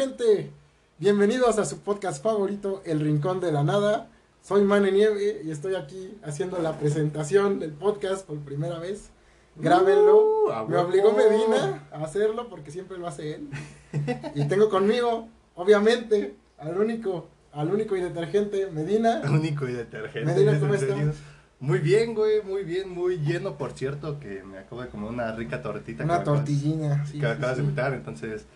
gente? Bienvenidos a su podcast favorito, El Rincón de la Nada. Soy Mane Nieve y estoy aquí haciendo la presentación del podcast por primera vez. Grábenlo. Uh, Me obligó Medina a hacerlo porque siempre lo hace él. Y tengo conmigo, obviamente, al único, al único y detergente, Medina. Único y detergente. Medina, ¿es ¿cómo estás? Muy bien, güey, muy bien, muy lleno, por cierto, que me acabo de comer una rica tortita. Una tortillina. sí, que sí, acabas sí. de invitar, entonces,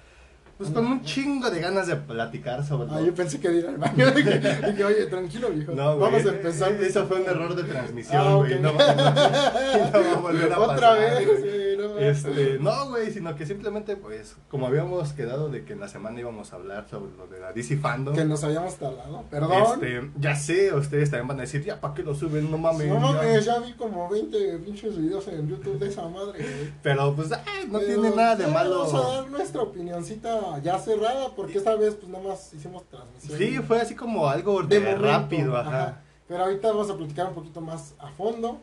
pues con un chingo de ganas de platicar sobre Ah, todo. yo pensé que ir al baño. Dije, dije, oye, tranquilo, viejo. No, güey, Vamos a empezar. Eso fue un error de transmisión, Ah, güey. ok. no, no, no va a volver a Otra pasar, vez, güey. güey, no. Este, no, güey, sino que simplemente, pues, como habíamos quedado de que en la semana íbamos a hablar sobre lo de la DC Fandom. Que nos habíamos tardado. Perdón. Este, ya sé, ustedes también van a decir, ya, ¿para qué lo suben? No mames. no ya". mames, ya vi como 20 pinches videos en YouTube de esa madre. güey. Pero, pues, ah, no Pero, tiene nada de malo. Vamos a dar nuestra opinioncita ya cerrada, porque esta vez, pues nada más hicimos transmisión. Sí, fue así como algo de, rápido, ajá. Pero ahorita vamos a platicar un poquito más a fondo.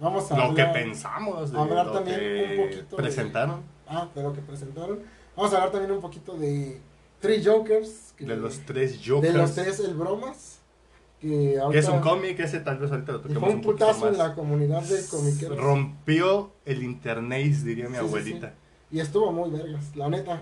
Vamos a Lo que hablar- pensamos, de hablar lo también que un poquito de- presentaron, Ah, de lo que presentaron. Vamos a hablar también un poquito de Three Jokers. que- de los tres de Jokers. los tres El Bromas. Que, que es un cómic, ese tal vez ahorita lo toquemos fue un putazo en la comunidad de comiqueros. Rompió el internet, diría mi Sí, sí, abuelita. Y estuvo muy vergas, la neta.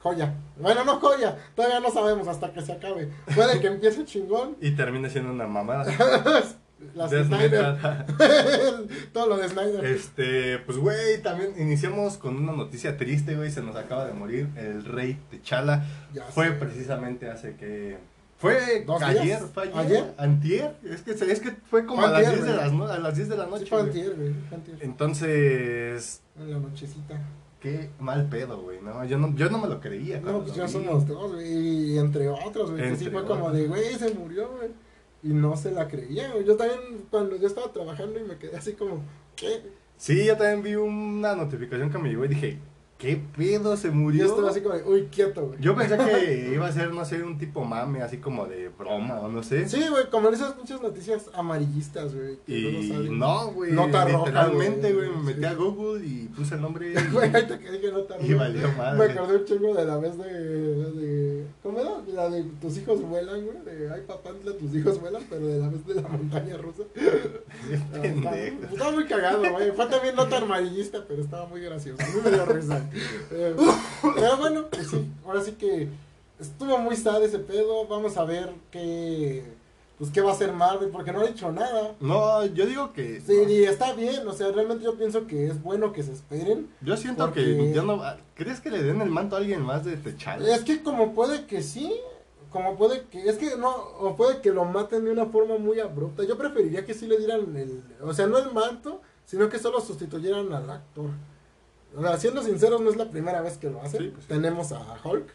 Joya. Bueno, no joya. Todavía no sabemos hasta que se acabe. Puede que empiece chingón. Y termina siendo una mamada. Las De Snyder. Todo lo de Snyder. Este, pues güey, también iniciamos con una noticia triste, güey, se nos acaba de morir el rey T'Challa. Fue sé. precisamente hace que fue ¿Dos ayer, días? fue ayer, ¿Ayer? antier, es que es que fue como Fue a las antier, 10 de las no- a las 10 de la Sí, noche. fue güey. antier, güey. fue antier. Entonces, En la nochecita. qué mal pedo, güey, no, yo no yo no me lo creía. No, pues ya vi. somos dos, güey. Y entre otros, güey. Que sí fue como otros. de, güey, se murió, güey. Y no se la creía. Yo también, cuando yo estaba trabajando y me quedé así como, ¿qué? Sí, yo también vi una notificación que me llegó y dije, ¿qué pedo se murió? Yo estaba así como de, uy, quieto, güey. Yo pensé que iba a ser, no sé, un tipo mame, así como de broma o no sé. Sí, güey, como en esas muchas noticias amarillistas, güey. Que Y salen. no, güey. Nota roja, Literalmente, güey, me metí sí. a Google y puse el nombre. Güey, ahorita que dije nota Y roja, valió madre. Me acordé un chingo de la vez de, de. ¿Cómo era? La de tus hijos vuelan, güey. De ay, papantla, tus hijos vuelan, pero de la vez de la montaña rusa. Estaba, estaba muy cagado, güey. Fue también nota amarillista, pero estaba muy gracioso. A mí me dio risa. Eh, pero bueno, pues sí. Ahora sí que estuvo muy sad ese pedo. Vamos a ver qué. Pues qué va a hacer Marvel, porque no ha dicho nada. No, yo digo que. Sí, y está bien, o sea, realmente yo pienso que es bueno que se esperen. Yo siento Porque- que ya no. ¿Crees que le den el manto a alguien más de T'Challa? Es que como puede que sí, como puede que, es que no, o puede que lo maten de una forma muy abrupta. Yo preferiría que sí le dieran el, o sea, no el manto, sino que solo sustituyeran al actor. O sea, siendo sinceros, no es la primera vez que lo hacen. Sí, pues. Tenemos a Hulk,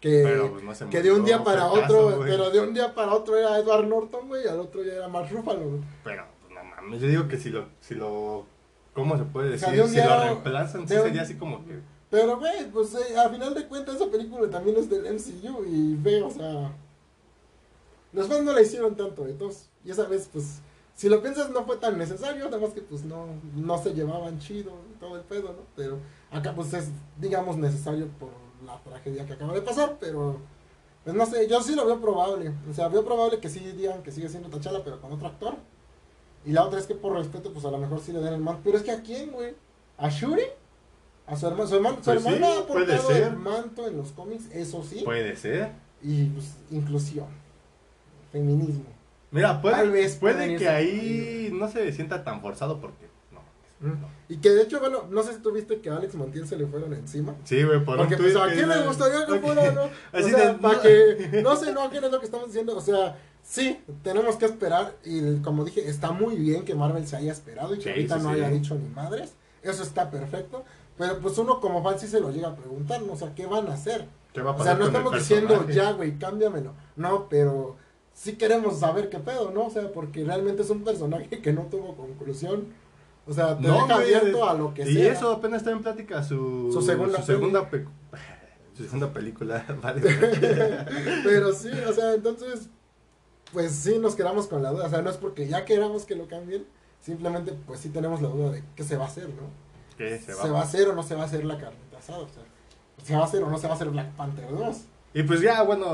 que, Pero pues no que de un día para otro, caso, pero de un día para otro era Edward Norton, güey, y al otro ya era Mark Ruffalo, güey. Pero, pues, no mames. Yo digo que si lo. Si lo ¿Cómo se puede O sea, decir? de un si lo reemplazan, sí de un- sería así como que. Pero, güey, pues eh, a final de cuentas esa película también es del MCU y ve, o sea... Los fans no la hicieron tanto, entonces, y esa vez, pues, si lo piensas no fue tan necesario, nada más que pues no, no se llevaban chido todo el pedo, ¿no? Pero acá pues es, digamos, necesario por la tragedia que acaba de pasar, pero... Pues no sé, yo sí lo veo probable, o sea, veo probable que sí digan que sigue siendo Tachala, pero con otro actor. Y la otra es que por respeto, pues a lo mejor sí le den el manto. Pero es que a quién, güey? ¿A Shuri? A su hermano. Su, hermano, su Pues sí, hermana ha puede portado ser. el manto en los cómics, eso sí. Puede ser. Y pues inclusión. Feminismo. Mira, puede, Tal vez puede que ahí no se sienta tan forzado porque. Y que de hecho, bueno, no sé si tú viste que a Alex Montiel se le fueron encima. Sí, güey, por Porque un pues a quién le gustaría que fuera, ¿no? O Así sea, de, para que, no sé, no, quién es lo que estamos diciendo, o sea, sí, tenemos que esperar, y como dije, está muy bien que Marvel se haya esperado y que Sí, ahorita sí, no sí. haya dicho ni madres, eso está perfecto, pero pues uno como fan sí se lo llega a preguntar, ¿no? o sea, ¿qué van a hacer? ¿Qué va a O sea, pasar no estamos diciendo, ya, güey, cámbiamelo, no, pero sí queremos saber qué pedo, ¿no? O sea, porque realmente es un personaje que no tuvo conclusión, o sea, te No, deja güey, abierto a lo que y sea. eso apenas está en plática su, Su segunda su segunda, pe- su segunda película. Vale. Pero sí, o sea, entonces, pues sí nos quedamos con la duda. O sea, no es porque ya queramos que lo cambien, simplemente pues sí tenemos la duda de qué se va a hacer, ¿no? ¿Qué se ¿Se va? va a hacer o no se va a hacer la carnita asada? O sea, se va a hacer o no se va a hacer Black Panther 2. Y pues ya, bueno,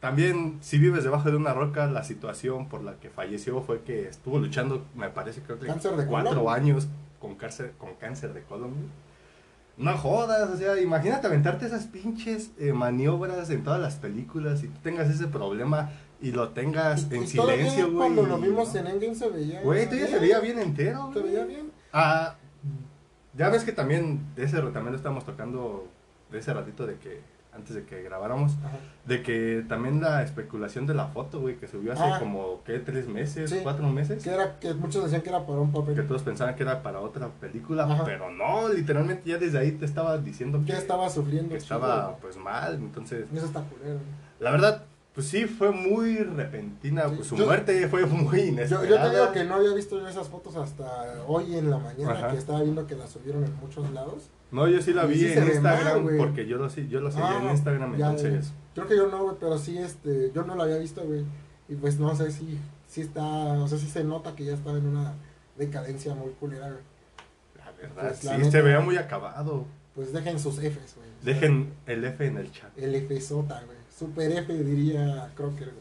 también si vives debajo de una roca, la situación por la que falleció fue que estuvo luchando, me parece creo que Cáncer de cuatro colon. años con cáncer, con cáncer de colon. No jodas, o sea, imagínate aventarte esas pinches eh, maniobras en todas las películas y tú tengas ese problema y lo tengas Y- en y silencio, güey. Cuando lo vimos en Endgame se veía. Güey, todavía se veía bien entero. Se veía bien. Ah, ya ves que también de ese también lo estábamos tocando de ese ratito de que antes de que grabáramos Ajá. de que también la especulación de la foto, güey, que subió hace Ah. como qué tres meses, Sí. cuatro meses, Que, era, que muchos decían que era para un papel. que todos pensaban que era para otra película, Ajá. pero no, literalmente ya desde ahí te estaba diciendo que, estaba sufriendo. que chido, estaba güey. pues mal, entonces Eso está culero. la verdad pues sí fue muy repentina, Sí, pues su yo- muerte fue muy inesperada. yo te digo que no había visto yo esas fotos hasta hoy en la mañana, Ajá. que estaba viendo que las subieron en muchos lados. No, yo sí la vi sí en mal, Instagram porque yo lo yo lo seguía Ah, en Instagram, ya, entonces. Creo que yo no, güey, pero sí, este, yo no la había visto, güey. Y pues no sé si, si está, o sea, si se nota que ya estaba en una decadencia muy culera, güey. la verdad Pues, sí la se veía muy acabado. Pues dejen sus Fs, güey. Dejen el F en el chat. El F sota, güey. Super F diría Crocker.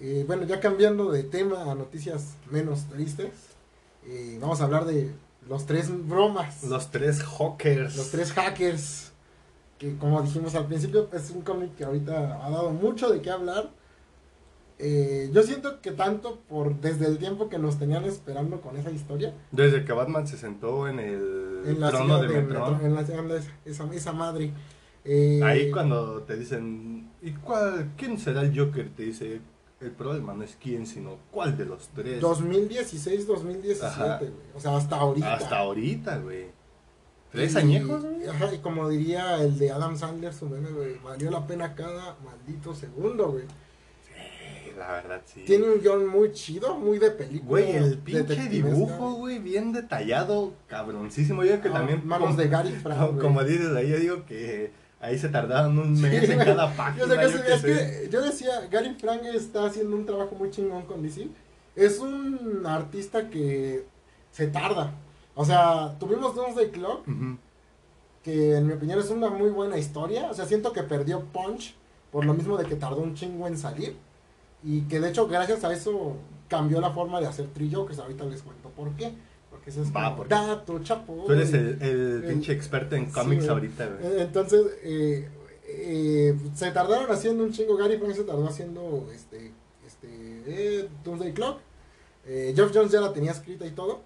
Eh, bueno, ya cambiando de tema a noticias menos tristes, eh, vamos a hablar de los tres bromas. Los tres hawkers. Los tres hackers. Que como dijimos al principio, es un cómic que ahorita ha dado mucho de qué hablar. Eh, yo siento que tanto por desde el tiempo que nos tenían esperando con esa historia. Desde que Batman se sentó en el En la trono de de en la ciudad de esa, esa madre. Eh, Ahí cuando te dicen, ¿y cuál, quién será el Joker? Te dice, el problema no es quién, sino cuál de los tres. 2016, 2017, Ajá. güey. O sea, hasta ahorita. Hasta ahorita, güey. ¿Tres Y- añejos, güey? Ajá, y como diría el de Adam Sandler, su meme, güey, valió la pena cada maldito segundo, güey. Sí, la verdad, sí. Tiene un guion muy chido, muy de película. Güey, el pinche dibujo, güey, bien detallado, cabroncísimo. Yo creo que Ah, también... Manos como, de Gary Frank, como, como dices ahí, yo digo que ahí se tardaron un mes Sí, en cada página. Yo sé que yo sí, qué es sé. que yo decía, Gary Frank está haciendo un trabajo muy chingón con DC. Es un artista que se tarda. O sea, tuvimos Doomsday Clock, que en mi opinión es una muy buena historia. O sea, siento que perdió punch por lo mismo de que tardó un chingo en salir. Y que de hecho, gracias a eso, cambió la forma de hacer Tree Jokers. Ahorita les cuento por qué. Ese es Va, porque dato, chapo. Tú eres el, el El- pinche experto en cómics ahorita, güey. Eh, Entonces, eh, eh, se tardaron haciendo un chingo. Gary Frank se tardó haciendo este, este, eh, Doomsday Clock. Eh, Geoff Jones ya la tenía escrita y todo.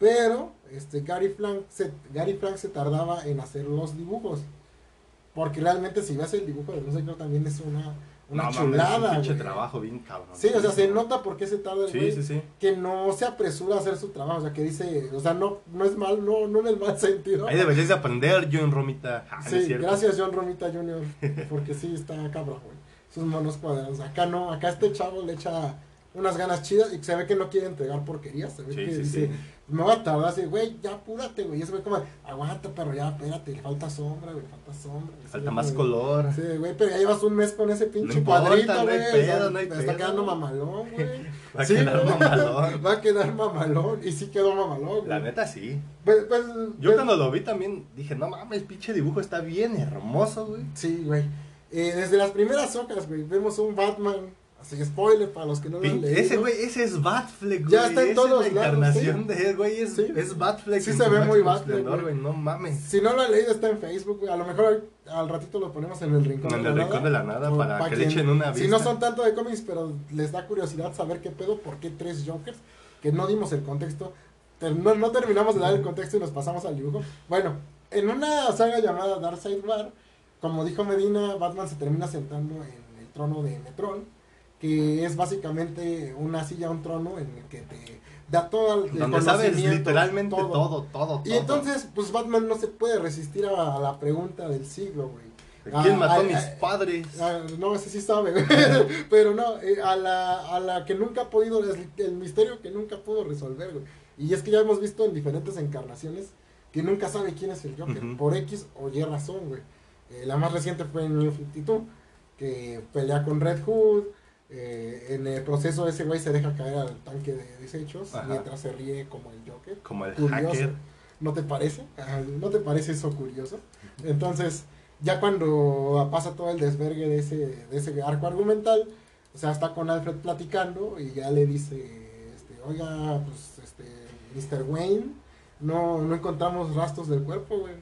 Pero este, Gary, Frank se, Gary Frank se tardaba en hacer los dibujos. Porque realmente, si ves el dibujo de Doomsday Clock, también es una, una no, chulada. un pinche trabajo bien cabrón. Sí, o sea, se nota por qué se tarda el Sí, güey sí, sí. que no se apresura a hacer su trabajo, o sea, que dice, o sea, no, no es mal, no, no en el mal sentido. Ahí deberías de aprender, John Romita. Ah, Sí, cierto. gracias John Romita Jr., porque sí, está cabrón, güey. Sus manos cuadrados. Acá no, acá este chavo le echa unas ganas chidas y se ve que no quiere entregar porquerías. Se ve Sí, que sí, dice, sí. me voy a tardar así, güey, ya apúrate, güey. Y ese güey como, aguanta, pero ya, espérate, le falta sombra, güey, falta sombra. Se Falta ve más color. Sí, güey, pero ya llevas un mes con ese pinche No importa, cuadrito, no hay güey. pedo, no hay está quedando mamalón, güey. Va a quedar mamalón. Va a quedar mamalón. Y sí quedó mamalón, güey. La neta, sí. Pues, pues, Yo pues, cuando lo vi también dije, no mames, pinche dibujo está bien hermoso, güey. Sí, güey. Eh, desde las primeras hojas, güey, vemos un Batman. Así spoiler para los que no lo han leído. Ese güey, ese es Batfleck, güey. Ya está en todos es la lados, encarnación de él, güey. Es, Sí. es Batfleck. Sí se ve muy Batfleck, güey. No mames. Si no lo han leído, está en Facebook, güey. A lo mejor al ratito lo ponemos en el rincón En de el la rincón nada. de la nada O para pa' que le echen una Si vista. no son tanto de cómics, pero les da curiosidad saber qué pedo, por qué tres Jokers, que no dimos el contexto. No, no terminamos de dar el contexto y nos pasamos al dibujo. Bueno, en una saga llamada Darkseid War, como dijo Medina, Batman se termina sentando en el trono de Metron, que es básicamente una silla, un trono en el que te da todo el Donde sabes literalmente todo, todo, todo. Y entonces, pues Batman no se puede resistir a, la pregunta del siglo, güey. ¿Quién Ah, mató a mis padres? Ah, no, ese sí sabe. Pero no, eh, a, la, a la que nunca ha podido, el, el misterio que nunca pudo resolver, güey. Y es que ya hemos visto en diferentes encarnaciones que nunca sabe quién es el Joker, por X o Y razón, güey. Eh, la más reciente fue en New 52, que pelea con Red Hood. Eh, en el proceso ese güey se deja caer al tanque de desechos Ajá. mientras se ríe como el Joker. Como el Curioso. hacker. ¿No te parece? ¿No te parece eso curioso? Entonces, ya cuando pasa todo el desvergue de ese, de ese arco argumental, o sea, está con Alfred platicando y ya le dice, este, oiga, pues, este, Mr. Wayne, no, no encontramos rastros del cuerpo, güey.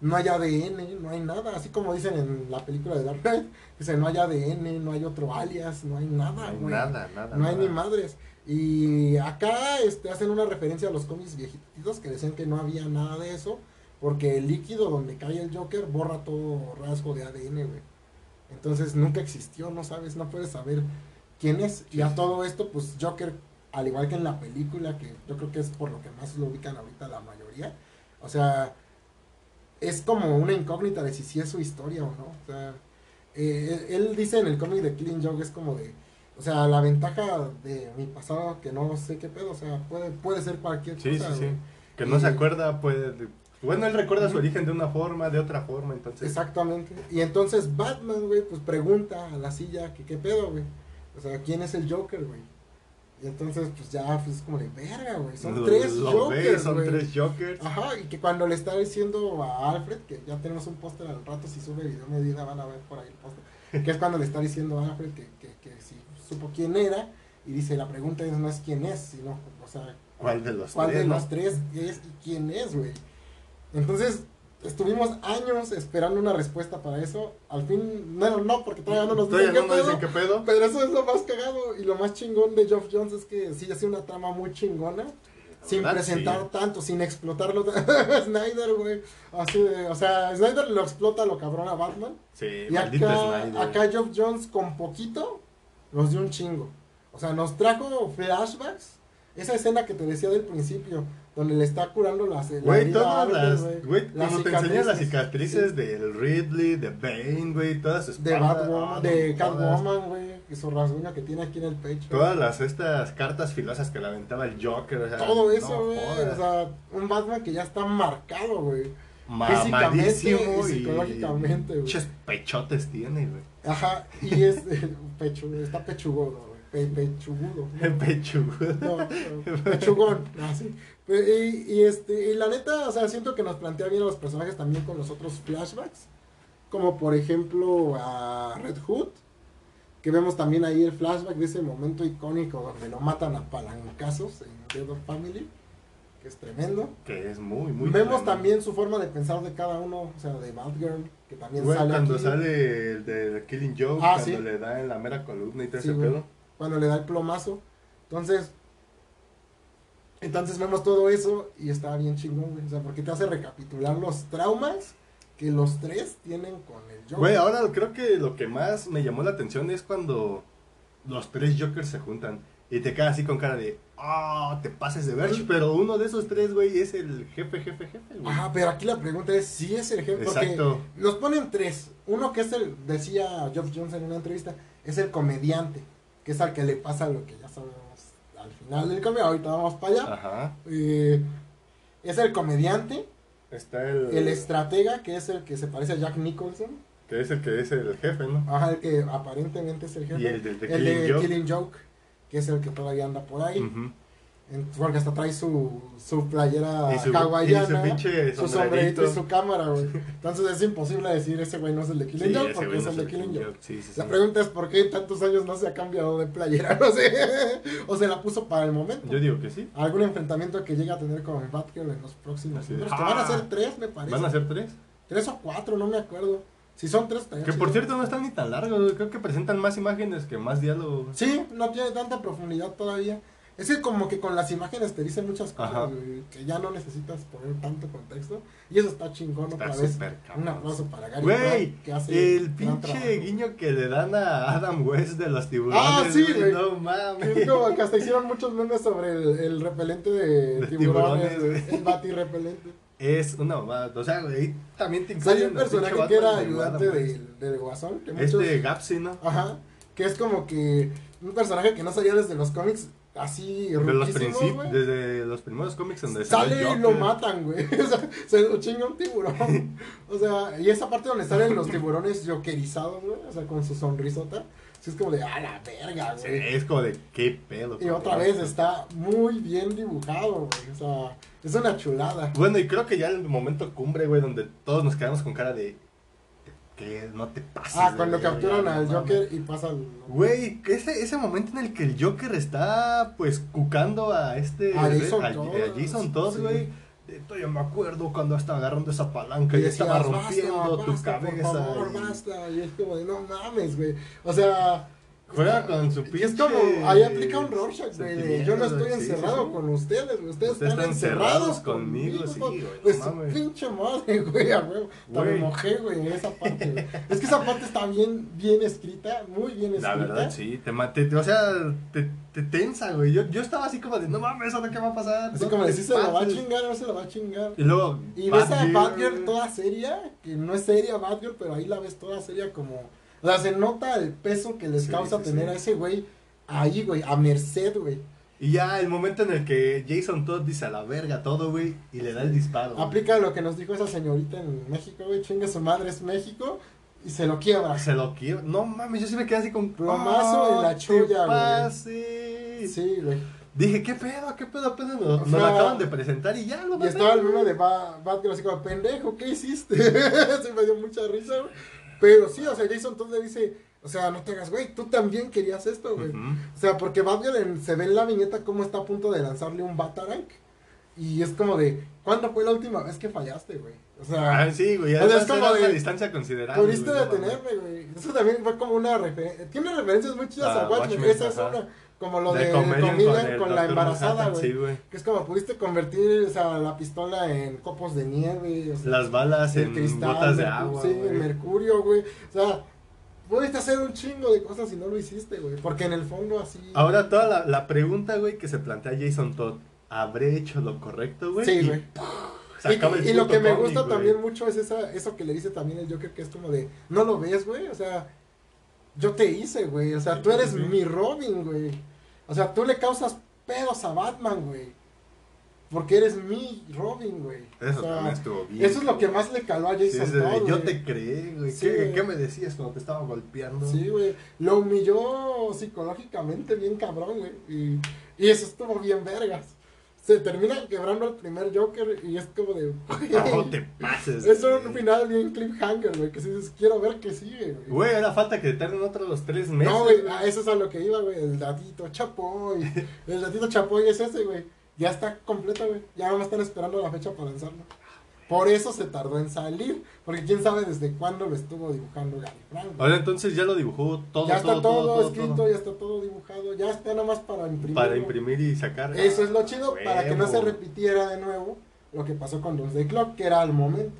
No hay ADN, no hay nada, así como dicen en la película de Dark Knight, dice, no hay ADN, no hay otro alias, no hay nada, No hay güey. nada, nada. No hay nada. ni madres. Y acá este, hacen una referencia a los cómics viejitos que decían que no había nada de eso, porque el líquido donde cae el Joker borra todo rasgo de ADN, güey. Entonces nunca existió, no sabes, no puedes saber quién es. Y a todo esto, pues Joker, al igual que en la película, que yo creo que es por lo que más lo ubican ahorita la mayoría, o sea, es como una incógnita de si sí es su historia o no. O sea, eh, él él dice en el cómic de Killing Joke, es como de, o sea, la ventaja de mi pasado que no sé qué pedo, o sea, puede, puede ser cualquier Sí, sí, cosa. sí. güey. Que no Y- se acuerda, puede. Bueno, él recuerda su origen de una forma, de otra forma, entonces. Exactamente. Y entonces Batman, güey, pues pregunta a la silla que qué pedo, güey. O sea, ¿quién es el Joker, güey? Y entonces, pues ya, pues es como de verga, güey. Son Lo- tres lo Jokers, ves, son güey. tres Jokers. Ajá, y que cuando le está diciendo a Alfred, que ya tenemos un póster al rato, si sube video medida van a ver por ahí el póster, que es cuando le está diciendo a Alfred que, que, que si supo quién era, y dice, la pregunta es no es quién es, sino, o sea, ¿Cuál de los cuál tres? de no? los tres es y quién es, güey. Entonces, estuvimos años esperando una respuesta para eso. Al fin, bueno, no, porque todavía no nos dicen no qué pedo. dicen qué pedo. Pero eso es lo más cagado y lo más chingón de Geoff Jones es que sí hace una trama muy chingona. Sin verdad, presentar sí. tanto, sin explotarlo. Snyder, güey. Así de, o sea, Snyder lo explota lo cabrón a Batman. Sí, Y acá, Snyder. acá Geoff Jones con poquito nos dio un chingo. O sea, nos trajo flashbacks. Esa escena que te decía del principio, donde le está curando las, la Güey, todas las. güey. Cuando te enseñan las cicatrices, cicatrices del Ridley, de Bane, güey, todas sus De Batwoman, ah, de. Catwoman, güey. Y su rasguño que tiene aquí en el pecho. Todas las estas cartas filosas que le aventaba el Joker. O sea, Todo eso, güey. o sea, un Batman que ya está marcado, güey. Físicamente y psicológicamente, güey. Pinches pechotes tiene, güey. Ajá, y es pecho, está pechugodo, güey. Pe- pechugudo. ¿no? Pechugudo. No, no, pechugón, así. Y, y este, y la neta, o sea, siento que nos plantea bien a los personajes también con los otros flashbacks. Como por ejemplo a Red Hood. Que vemos también ahí el flashback de ese momento icónico donde lo matan a palancazos en Dead of Family. Que es tremendo. Que es muy, muy. Vemos tremendo. también su forma de pensar de cada uno, o sea, de Batgirl, que también Güey, sale cuando aquí, sale el de Killing Joke, Ah, cuando sí. le da en la mera columna y todo Sí, ese pedo. cuando le da el plomazo. Entonces, entonces vemos todo eso y está bien chingón, güey. O sea, porque te hace recapitular los traumas que los tres tienen con el Joker. Güey, ahora creo que lo que más me llamó la atención es cuando los tres Jokers se juntan y te quedas así con cara de, ah, te pases de ver, pero uno de esos tres, güey, es el jefe, jefe, jefe, güey. Ajá, pero aquí la pregunta es si es el jefe. Porque Exacto. nos ponen tres. Uno que es el, decía Geoff Jones en una entrevista, es el comediante, que es al que le pasa lo que ya sabemos al final del cómic. Ahorita vamos para allá. Ajá. Eh, es el comediante, Está el, el estratega, que es el que se parece a Jack Nicholson. que es el que es el jefe, ¿no? Ajá, el que aparentemente es el jefe. Y el del de el de Killing Joke. Killing Joke, que es el que todavía anda por ahí. En- porque hasta trae su, su playera Y su, y hawaiana, su su sombrerito y su cámara, güey. Entonces es imposible decir ese güey no es el de Killing Sí, Joke porque es el de Killing Joke. Sí, sí, La pregunta es por qué en tantos años no se ha cambiado de playera, no sé. o se la puso para el momento. Yo digo que sí. Algún enfrentamiento que llegue a tener con Batgirl en los próximos números, que van a ¡ah! ser tres, me parece. ¿Van a ser tres? Tres o cuatro, no me acuerdo. Si son tres, Que por cierto no están ni tan largos, creo que presentan más imágenes que más diálogo. Sí, no tiene tanta profundidad todavía. Es que como que con las imágenes te dicen muchas cosas, Ajá. que ya no necesitas poner tanto contexto. Y eso está chingón Está otra vez. Un aplauso para Gary Güey, el pinche guiño que le dan a Adam West de los tiburones. Ah, sí, güey. No mames. Es como que hasta hicieron muchos memes sobre el, el repelente de, De tiburones, el bati repelente. Es una mamada. O sea, güey, también te Hay un personaje que era de ayudante del, del Guasón. Que muchos, Este Gapsi, ¿no? Ajá. Que es como que un personaje que no salía desde los cómics así De los desde los primeros cómics donde Sale y lo matan, güey. O sea, se lo chinga un tiburón. O sea, y esa parte donde salen los tiburones jokerizados, güey. O sea, con su sonrisota. Sí, es como de, a la verga, Sí, güey. es como de, qué pedo. Y otra vez está muy bien dibujado, güey. O sea, es una chulada. Bueno, y creo que ya el momento cumbre, güey, donde todos nos quedamos con cara de. Que no te pases. Ah, cuando capturan al. Joker y pasan. Güey, ese, ese momento en el que el Joker está, pues, cucando a este... A Jason a, Todd, a Jason Todd, sí. güey. De, Yo me acuerdo cuando estaba agarrando esa palanca y, decías, estaba rompiendo "Basta, tu basta, cabeza. Por favor, y basta. Y es como de, no mames, güey. O sea. Juega con su Y es pinche como, ahí aplica un Rorschach, güey. Yo no estoy encerrado sí, con ustedes, güey. Ustedes, Ustedes están están encerrados encerrados conmigo, sí, güey, no Pues mames. pinche madre, güey, a huevo. Me Güey. mojé, güey, en esa parte, güey. Es que esa parte está bien, bien escrita, muy bien escrita. La verdad, sí, te, te- o sea, te, te tensa, güey. Yo, yo estaba así como de, no mames, ¿ahora qué va a pasar? Así No como de, si se la va a pases". chingar, no se la va a chingar. Y luego, Y ves a Batgirl toda seria, que no es seria Batgirl, pero ahí la ves toda seria como... O sea, se nota el peso que les Sí, causa sí, tener sí. a ese güey ahí, güey, a merced, güey. Y ya el momento en el que Jason Todd dice a la verga todo, güey, y le da el disparo. güey. Aplica lo que nos dijo esa señorita en México, güey, chingue su madre, es México, y se lo quiebra. Se lo quiero. No mames, yo sí me quedé así con Plomazo en la te chulla, güey. Sí, güey. Dije, ¿qué pedo? ¿Qué pedo? Apenas nos, lo acaban de presentar y ya lo Y estaba el meme de Ba- Batgirl así como, pendejo, ¿qué hiciste? se me dio mucha risa, güey. Pero sí, o sea, Jason Todd le dice, o sea, no te hagas, güey, tú también querías esto, güey. O sea, porque Batgirl se ve en la viñeta cómo está a punto de lanzarle un Batarang. Y es como de, ¿cuándo fue la última vez que fallaste, güey? O sea, Ah, sí, güey. O sea, es como de- una distancia considerable. pudiste detenerme, güey. Eso también fue como una referencia. Tiene referencias muy chidas Ah, a Watchmen. Watchmen, Esa es una. Como lo De de, Comedian Comedian el con, la embarazada, güey. Sí. Que es como pudiste convertir o sea, la pistola en copos de nieve. O sea, Las balas en cristal, gotas de agua. Sí, el mercurio, güey. O sea, pudiste hacer un chingo de cosas y no lo hiciste, güey. Porque en el fondo así. Ahora toda la, la pregunta, güey, que se plantea Jason Todd. ¿Habré hecho lo correcto, güey? Sí, güey. Y, lo que me gusta también mucho es esa, eso que le dice también el Joker, que es como de, no lo ves, güey, o sea, yo te hice, güey, o sea, tú eres sí. mi Robin, güey, o sea, tú le causas pedos a Batman, güey, porque eres mi Robin, güey. Eso o sea, también estuvo bien. eso es lo que más le caló a Sí, Jason de- Todd, yo te creé, güey. Sí, ¿Qué, güey. ¿Qué me decías cuando te estaba golpeando? Sí, güey, lo humilló psicológicamente bien cabrón, güey, y, y eso estuvo bien vergas. Se termina quebrando al primer Joker y es como de... No te pases. Es un final bien cliffhanger, güey, que si dices, quiero ver qué sigue, güey. Güey, era falta que tarden otros los tres meses. No, güey, a eso es a lo que iba, güey, el datito chapoy. El datito chapoy es ese, güey. Ya está completo, güey. Ya no me están esperando la fecha para lanzarlo. Por eso se tardó en salir, porque quién sabe desde cuándo lo estuvo dibujando Gary Frank. Ahora entonces ya lo dibujó todo, ya está todo, todo, escrito, todo. ya está todo dibujado, ya está nada más para imprimir. Para imprimir y sacar. Eso es lo chido, para que no se repitiera de nuevo lo que pasó con los de Clock, que era al momento.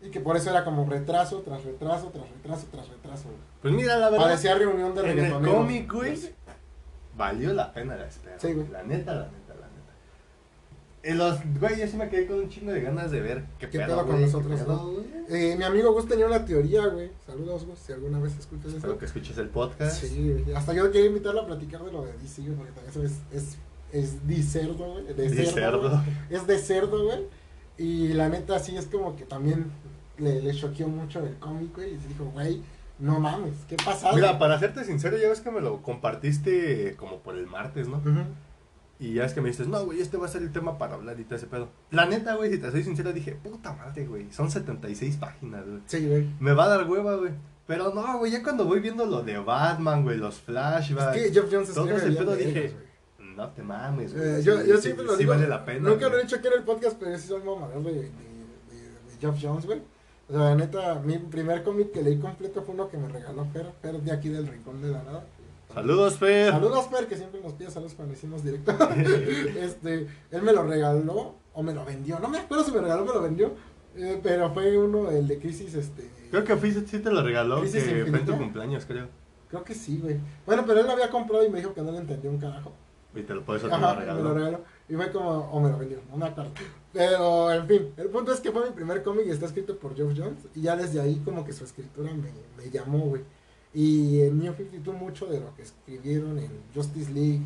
Y que por eso era como retraso tras retraso, tras retraso, tras retraso. Pues mira, la verdad. Parecía reunión de en el reggaetoneros. cómic, güey, valió la pena la espera. Sí, güey. La neta, la neta. En los, güey, yo sí me quedé con un chingo de ganas de ver qué, ¿Qué pedo, pedo con güey, nosotros. Eh, mi amigo Gus tenía una teoría, güey. Saludos, Gus, si alguna vez escuchas Espero eso. que escuches el podcast. Sí. Hasta yo quería invitarlo a platicar de lo de DC, güey, porque también eso es, es, es de cerdo, güey. De cerdo. cerdo. güey. Es de cerdo, güey. Y la neta, sí es como que también le, le choqueó mucho el cómic, güey. Y se dijo, güey, no mames, ¿qué pasa? Mira, para serte sincero, ya ves que me lo compartiste como por el martes, ¿no? Ujú. Y ya es que me dices, no, güey, este va a ser el tema para hablar y todo ese pedo. La neta, güey, si te soy sincero, dije, puta madre, güey, son 76 páginas, güey. Sí, güey. Me va a dar hueva, güey. Pero no, güey, ya cuando voy viendo lo de Batman, güey, los flashbacks, Es que Jeff Jones todo ese pedo, dije, no te mames, güey. Eh, sí, yo, yo sí, siempre lo sí digo. vale la pena. Nunca lo he dicho aquí en el podcast, pero sí soy mamador de, de, de, de Geoff Jones, güey. O sea, la neta, mi primer cómic que leí completo fue uno que me regaló Fer, Fer de aquí del Rincón de la Nada. Saludos, Fer. Saludos, Fer, que siempre nos pide saludos cuando hicimos directo. este, él me lo regaló o me lo vendió. No me acuerdo si me regaló o me lo vendió. eh, pero fue uno, el de Crisis, este. Creo que Fizz sí te lo regaló, que ¿Crisis fue en tu cumpleaños, creo. Creo que sí, güey. Bueno, pero él lo había comprado y me dijo que no le entendió un carajo. Y te lo, eso te Ajá, lo regaló. me lo regaló. Y fue como, o me lo vendió, no me acuerdo. Pero, en fin, el punto es que fue mi primer cómic y está escrito por Geoff Jones. Y ya desde ahí, como que su escritura me, me llamó, güey. Y en New 52, mucho de lo que escribieron en Justice League,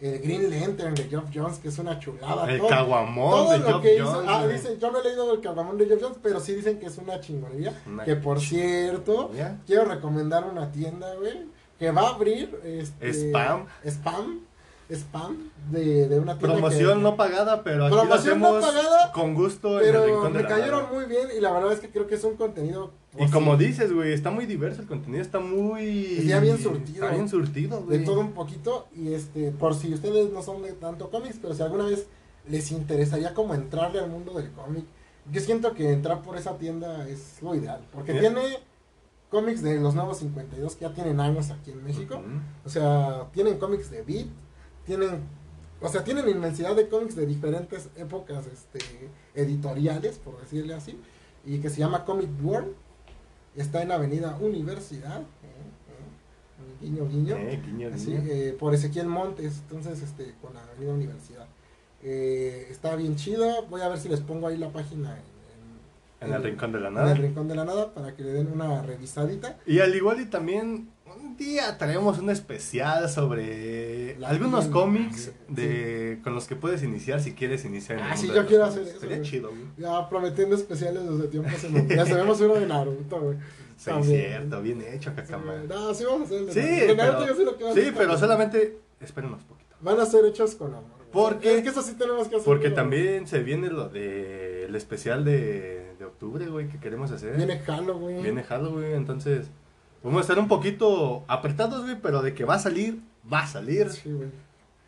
el Green Lantern de Geoff Jones, que es una chulada. El todo- caguamón todo de Geoff Jones. ah, dicen, yo no he leído el caguamón de Geoff Jones, pero sí dicen que es una chingonería. Una Que por cierto, quiero recomendar una tienda, güey. que va a abrir este, Spam. spam, spam de, de una tienda Promoción que- no pagada, pero aquí lo Promoción no hacemos pagada, con gusto en el pero rincón de me la cayeron muy bien y la verdad es que creo que es un contenido Y como posible. dices, güey, está muy diverso el contenido, está muy... Está bien surtido. Está bien surtido, güey. de todo un poquito y este por si ustedes no son de tanto cómics pero si alguna vez les interesaría como entrarle al mundo del cómic yo siento que entrar por esa tienda es lo ideal porque tiene cómics de los nuevos 52 que ya tienen años aquí en México o sea tienen cómics de Beat tienen o sea tienen inmensidad de cómics de diferentes épocas este editoriales por decirle así y que se llama Comic World está en Avenida Universidad eh, eh, guiño guiño Eh, guiño, Así, guiño. eh, por Ezequiel Montes, entonces este, con la Avenida Universidad. Eh, está bien chido, voy a ver si les pongo ahí la página en, En el rincón de la en nada. el rincón de la nada para que le den una revisadita. Y al igual y también un día traemos un especial sobre La algunos cómics sí. de con los que puedes iniciar si quieres iniciar en Ah, el sí, yo quiero cómics. hacer eso, Sería güey. chido, güey. Ya prometiendo especiales desde tiempos en Ya sabemos uno de Naruto, güey. Sí, También. cierto, bien hecho, Cacama. No, sí vamos a hacer el de Sí, Naruto. De Naruto pero, yo lo sí, hacer, pero solamente espérenos poquito. Van a ser hechos con amor. Porque- Es que eso sí tenemos que hacer. Porque también se viene lo de el especial de, de octubre, güey, que queremos hacer. Viene Halloween. Viene Halloween, entonces vamos a estar un poquito apretados, güey, pero de que va a salir, va a salir. Sí, güey.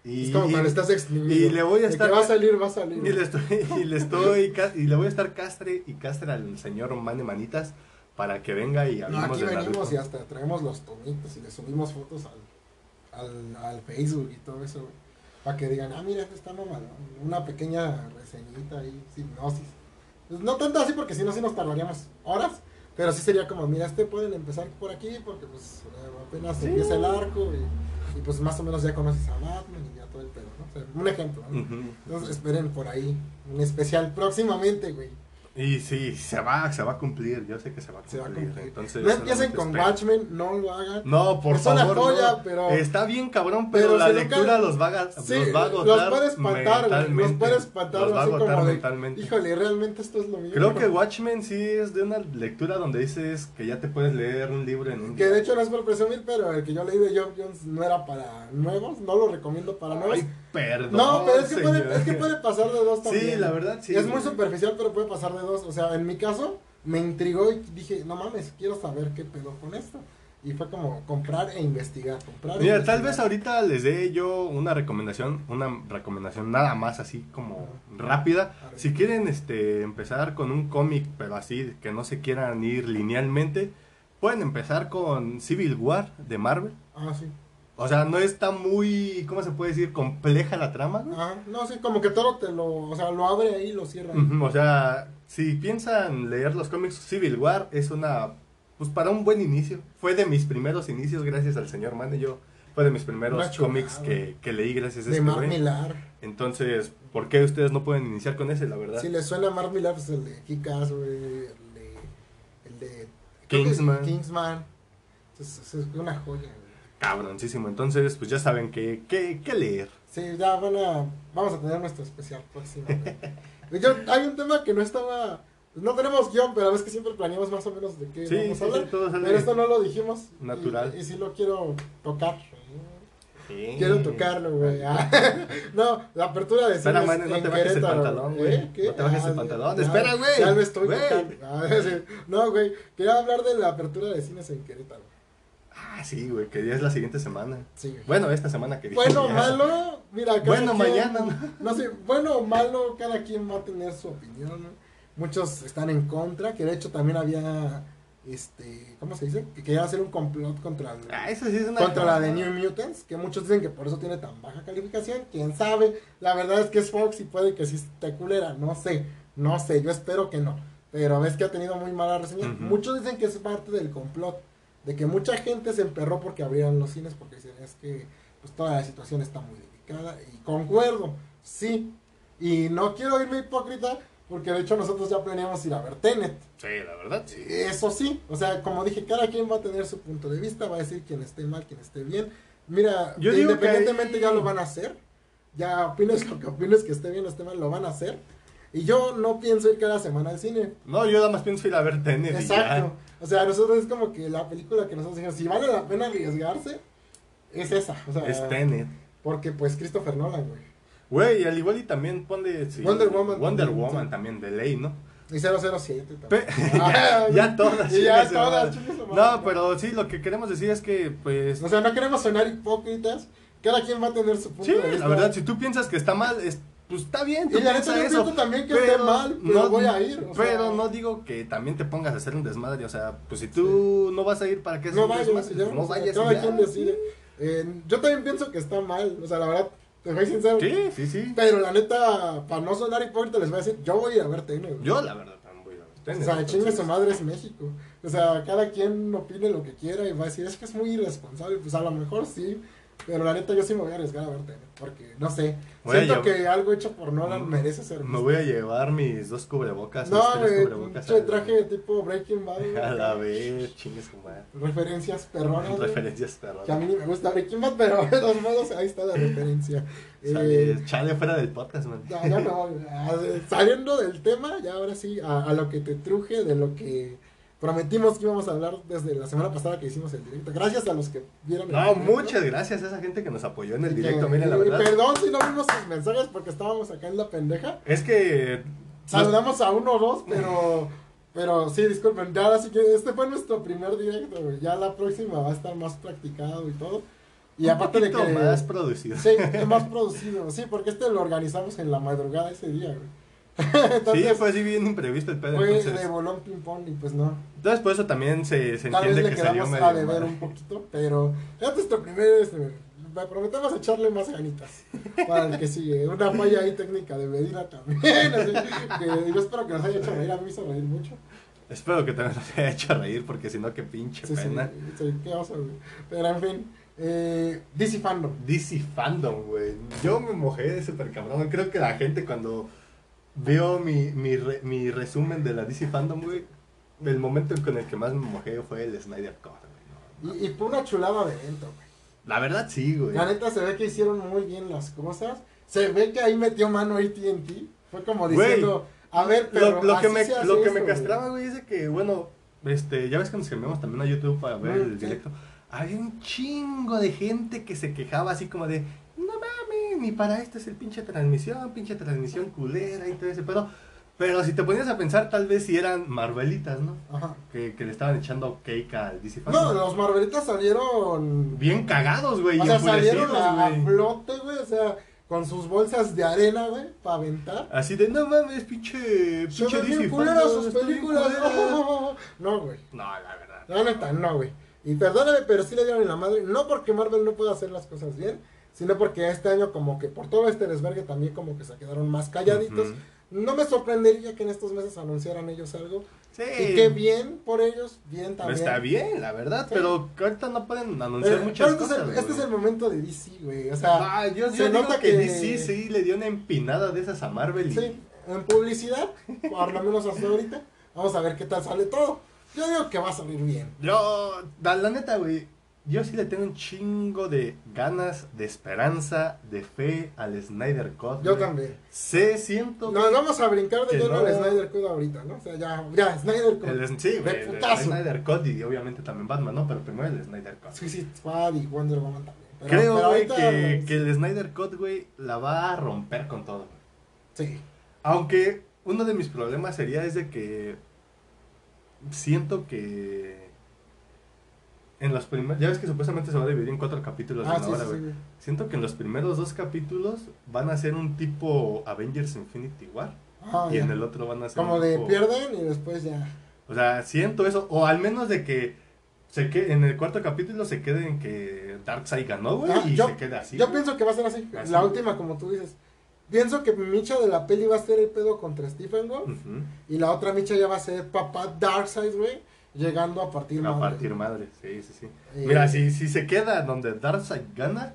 Y, es como cuando estás exprimido. y le voy a De estar- que va a salir, va a salir. y le estoy, y le estoy, y le voy a estar castre y castre al señor Mane Manitas para que venga y No, hablemos aquí de venimos y hasta traemos los tomitos y le subimos fotos al, al, al Facebook y todo eso, Para que digan, ah, mira, esto está mamalón. Una pequeña reseñita ahí, hipnosis. Pues no tanto así porque si no, sí nos tardaríamos horas. Pero sí sería como, mira, este pueden empezar por aquí porque pues apenas Sí. empieza el arco y, y, pues más o menos ya conoces a Batman y ya todo el pedo, ¿no? O sea, un ejemplo, ¿no? Entonces esperen por ahí un especial próximamente, güey. Y sí, se va, se va a cumplir, yo sé que se va a Se va a cumplir. cumplir. Entonces, no empiecen con esperen. Watchmen, no lo hagan. No, por Es una favor. joya, no. pero- Está bien cabrón, pero, pero la lectura los va, a, Sí, los va a los agotar. puede espantar, los puede espantar Los va a agotar como de, mentalmente. híjole, realmente esto es lo mío. Creo que Watchmen sí es de una lectura donde dices que ya te puedes leer un libro en un Que de hecho no es por presumir, pero el que yo leí de John Jones no era para nuevos, no lo recomiendo para nuevos. Ay, perdón. no, pero es que, señor. puede, es que puede pasar de dos también. Sí, la verdad, sí. es muy superficial, pero puede pasar de dos. O sea, en mi caso, me intrigó y dije, no mames, quiero saber qué pedo con esto. Y fue como comprar e investigar, comprar e Mira, investigar. tal vez ahorita les dé yo una recomendación, una recomendación nada más así como rápida. Si quieren este empezar con un cómic, pero así que no se quieran ir linealmente, pueden empezar con Civil War de Marvel. Ah, sí. O sea, no está muy, ¿cómo se puede decir? Compleja la trama. ¿no? No, sí, como que todo te lo, o sea, lo abre ahí y lo cierra. ahí. O sea, si piensan leer los cómics, Civil War es una, pues para un buen inicio. Fue de mis primeros inicios, gracias al señor Mane. Yo fue de mis primeros Una chulada. cómics que, que leí gracias a de este. Millar. Entonces, ¿por qué ustedes no pueden iniciar con ese, la verdad? Si le suena a Mark Millar, pues el de güey, el de, el de Kingsman. Kingsman. Entonces, es una joya, güey. Cabroncísimo. Entonces, pues ya saben que, que, que leer. Sí, ya van a, vamos a tener nuestro especial próximamente. Yo, hay un tema que no estaba, no tenemos guion, pero a veces que siempre planeamos más o menos de qué Sí, vamos a hablar. sí, pero esto no lo dijimos. y- natural. Y, sí lo quiero tocar. Sí. Quiero tocarlo, güey. Ah, no, la apertura de Espera, man, no en te bajes el Querétaro, pantalón, güey. ¿Eh? No te bajes el Ah, pantalón. ya, Espera, güey. Ya lo estoy Güey. Ah. No, güey. Quería hablar de la apertura de cines en Querétaro. Ah, sí, güey, que ya es la siguiente semana. Sí, güey. Bueno, esta semana que Bueno o ya. malo, mira, cada Bueno, quien- mañana, ¿no? No sé, bueno o malo, cada quien va a tener su opinión. ¿no? Muchos están en contra, que de hecho también había, este, ¿cómo se dice? Que querían hacer un complot contra, el- Ah, eso sí es una. contra la de New Mutants, que muchos dicen que por eso tiene tan baja calificación. Quién sabe, la verdad es que es Fox y puede que sí esté culera, no sé, no sé, yo espero que no. Pero ves que ha tenido muy mala reseña. Muchos dicen que es parte del complot, de que mucha gente se emperró porque abrieron los cines, porque dicen es que pues toda la situación está muy delicada. Y concuerdo, sí. Y no quiero irme hipócrita, porque de hecho nosotros ya planeamos ir a ver Tenet. Sí, la verdad, sí. Eso sí, o sea, como dije, cada quien va a tener su punto de vista, va a decir quién esté mal, quién esté bien. Mira, Yo independientemente ahí- ya lo van a hacer. Ya opines lo que opines que esté bien o esté mal, lo van a hacer. Y yo no pienso ir cada semana al cine. No, yo nada más pienso ir a ver Tenet. y Exacto. ya. O sea, nosotros es como que la película que nosotros dijimos, si vale la pena arriesgarse, es esa. O sea, Es Tenet. porque pues Christopher Nolan, güey. Güey, al igual y también ponle... sí, Wonder Woman Wonder también, Woman sí. también, de ley, ¿no? Y 007 también. Pe- Ah, ya, ya todas. Y ya todas. No, pero sí, lo que queremos decir es que, pues... O sea, no queremos sonar hipócritas. Cada quien va a tener su punto Sí, de vista. la verdad, si tú piensas que está mal, es, pues está bien, Y la neta yo eso. pienso también que esté mal, pero voy a ir, o sea. pero no digo que también te pongas a hacer un desmadre, o sea, pues si tú no vas a ir para que No un vayas, desmadre, pues no o vayas. cada quien decide. Eh, yo también pienso que está mal. O sea, la verdad, te soy sincero. Sí, sí, sí. Pero la neta, para no sonar hipócrita, les voy a decir, yo voy a ir a ver Tenet, güey. Yo, la verdad, también voy a ver. O Tenet, sea, chingue su madre es México. O sea, cada quien opine lo que quiera y va a decir, es que es muy irresponsable. Pues a lo mejor sí. Pero la neta, yo sí me voy a arriesgar a ver Tenet. Porque, no sé. Voy siento que algo hecho por Nolan merece ser Me voy a llevar mis dos cubrebocas, No, mis tres cubrebocas. al- traje tipo Breaking Bad. A la vez, chingue su madre. Referencias perronas. Referencias, perdón. Que a mí ni me gusta Breaking Bad, pero de todos modos ahí está la referencia. Eh, Chale, chale fuera del podcast, man. ya no, a- saliendo del tema, ya ahora sí, a, a lo que te truje, de lo que prometimos que íbamos a hablar desde la semana pasada que hicimos el directo. Gracias a los que vieron el No, directo. muchas gracias a esa gente que nos apoyó en el Y que- directo, miren, la y verdad. Perdón si no vimos sus mensajes porque estábamos acá en la pendeja. Es que. Saludamos a uno o dos, pero. Pero sí, disculpen, ya ahora sí que este fue nuestro primer directo, güey. Ya la próxima va a estar más practicado y todo. Y un aparte de que. más producido. Sí, más producido. Sí, porque este lo organizamos en la madrugada ese día, güey. Sí, Entonces, fue así bien imprevisto el pedo. fue Entonces, de bolón ping-pong y pues no. entonces, por eso también se, se entiende que salió medio a deber un poquito, pero ya nuestro primer. Este, me prometemos echarle más ganitas para el que sigue. Una falla ahí técnica de Medina también. así que yo espero que nos haya hecho reír. A mí me hizo reír mucho. Espero que también nos haya hecho reír, porque si no, qué pinche Sí, sí, pena. sí, qué oso, güey. Pero en fin, eh, DC Fandom. DC Fandom, güey. Yo me mojé de súper cabrón. Creo que la gente cuando vio mi, mi, re- mi resumen de la DC Fandom, güey, el momento con el que más me mojé fue el Snyder Cut, güey. no. Y, y fue una chulada de evento, güey. La verdad, sí, güey. La neta se ve que hicieron muy bien las cosas. Se ve que ahí metió mano AT&T. Fue como Güey, diciendo, a ver, pero Lo, lo que me, se hace lo que me castraba, güey, es de que, bueno, este, ya ves que nos cambiamos también a YouTube para ver Mm, el sí. directo. Había un chingo de gente que se quejaba así como de, ni para esto es el pinche transmisión, pinche transmisión culera y todo ese pedo. Pero si te ponías a pensar, tal vez si eran Marvelitas, ¿no? Ajá. Que, que le estaban echando cake al DC No, los Marvelitas salieron... Bien cagados, güey, o sea, salieron a, a flote, güey. O sea, con sus bolsas de arena, güey, para aventar. Así de, no mames, pinche, pinche DC Fandom, sus películas. culera". No, güey. No, la verdad. La neta, no, güey. Y perdóname, pero sí le dieron en la madre. No porque Marvel no pueda hacer las cosas bien, sino porque este año como que por todo este desvergue también como que se quedaron más calladitos. Ujú. No me sorprendería que en estos meses anunciaran ellos algo. Sí. Y qué bien por ellos, bien también. Está bien, la verdad, Sí. pero que ahorita no pueden anunciar Pero, muchas este, cosas. es el, este es el momento de DC, güey. O sea, Ah, yo, se yo digo nota que, que- DC sí le dio una empinada de esas a Marvel. y- sí, en publicidad, por lo menos hasta ahorita. Vamos a ver qué tal sale todo. Yo digo que va a salir bien. Yo, la, la neta, güey, yo sí le tengo un chingo de ganas, de esperanza, de fe al Snyder Cut. Yo güey. también. Sé, siento. Nos vamos a brincar de lleno no. al Snyder Cut ahorita, ¿no? O sea, ya, ya, Snyder Cut. El, sí, güey, el, putazo. Snyder Cut y obviamente también Batman, ¿no? Pero primero el Snyder Cut. Suicide Squad y Wonder Woman también. Pero- Creo, pero güey, ahorita que, que el Snyder Cut, güey, la va a romper con todo. güey. Sí. Aunque uno de mis problemas sería es de que siento que en los primeros, ya ves que supuestamente se va a dividir en cuatro capítulos de Ah, una sí, hora, sí, sí. Siento que en los primeros dos capítulos van a ser un tipo Avengers Infinity War Ah, y en el otro van a ser Como de tipo- pierden y después ya. O sea, siento eso o al menos de que se que en el cuarto capítulo se quede en que Darkseid ganó, güey, Ah, y yo- se quede así. Yo pienso que va a ser así. Así. La última, como tú dices. Pienso que Micha de la peli va a ser el pedo contra Stephen Wolf. Ujú. Y la otra Micha ya va a ser papá Darkseid, güey. Llegando a partir A madre. partir madre, sí, sí, sí. Eh, Mira, si, si se queda donde Darkseid gana,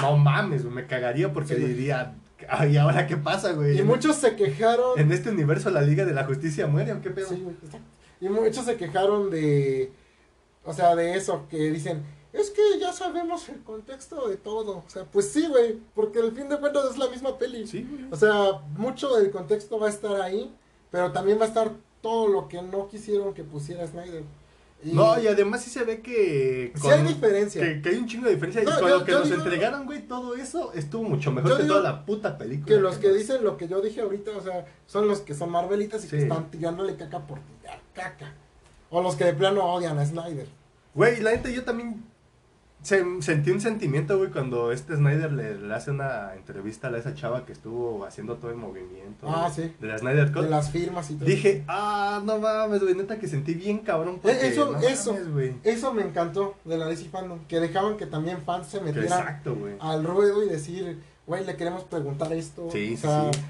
no mames, me cagaría porque Sí, diría, ay, ¿ahora qué pasa, güey? Y muchos se quejaron. En este universo la Liga de la Justicia muere, ¿o qué pedo? Sí. Y muchos se quejaron de. O sea, de eso, que dicen. es que ya sabemos el contexto de todo. O sea, pues sí, güey, porque al fin de cuentas es la misma peli. Sí, güey. O sea, mucho del contexto va a estar ahí, pero también va a estar todo lo que no quisieron que pusiera Snyder. Y- No, y además sí se ve que. Sí con- hay diferencia. Que, que hay un chingo de diferencia. No, y con yo- lo que nos digo- entregaron, güey, todo eso estuvo mucho mejor que toda la puta película. Que los que nos- dicen lo que yo dije ahorita, o sea, son los que son Marvelitas y que Sí. están tirándole caca por tirar caca. O los que de plano odian a Snyder. Güey, la neta, yo también se- sentí un sentimiento, güey, cuando este Snyder le, le hace una entrevista a esa chava que estuvo haciendo todo el movimiento. Ah, sí. De la Snyder Cut. De las firmas y todo. Dije, ah, no mames, güey, neta que sentí bien cabrón. Porque, Eh, eso- no eso. mames. Eso me encantó de la DC Fandom. Que dejaban que también fans se metieran Exacto, al ruedo y decir, güey, le queremos preguntar esto. Sí, o sí, sea, sí.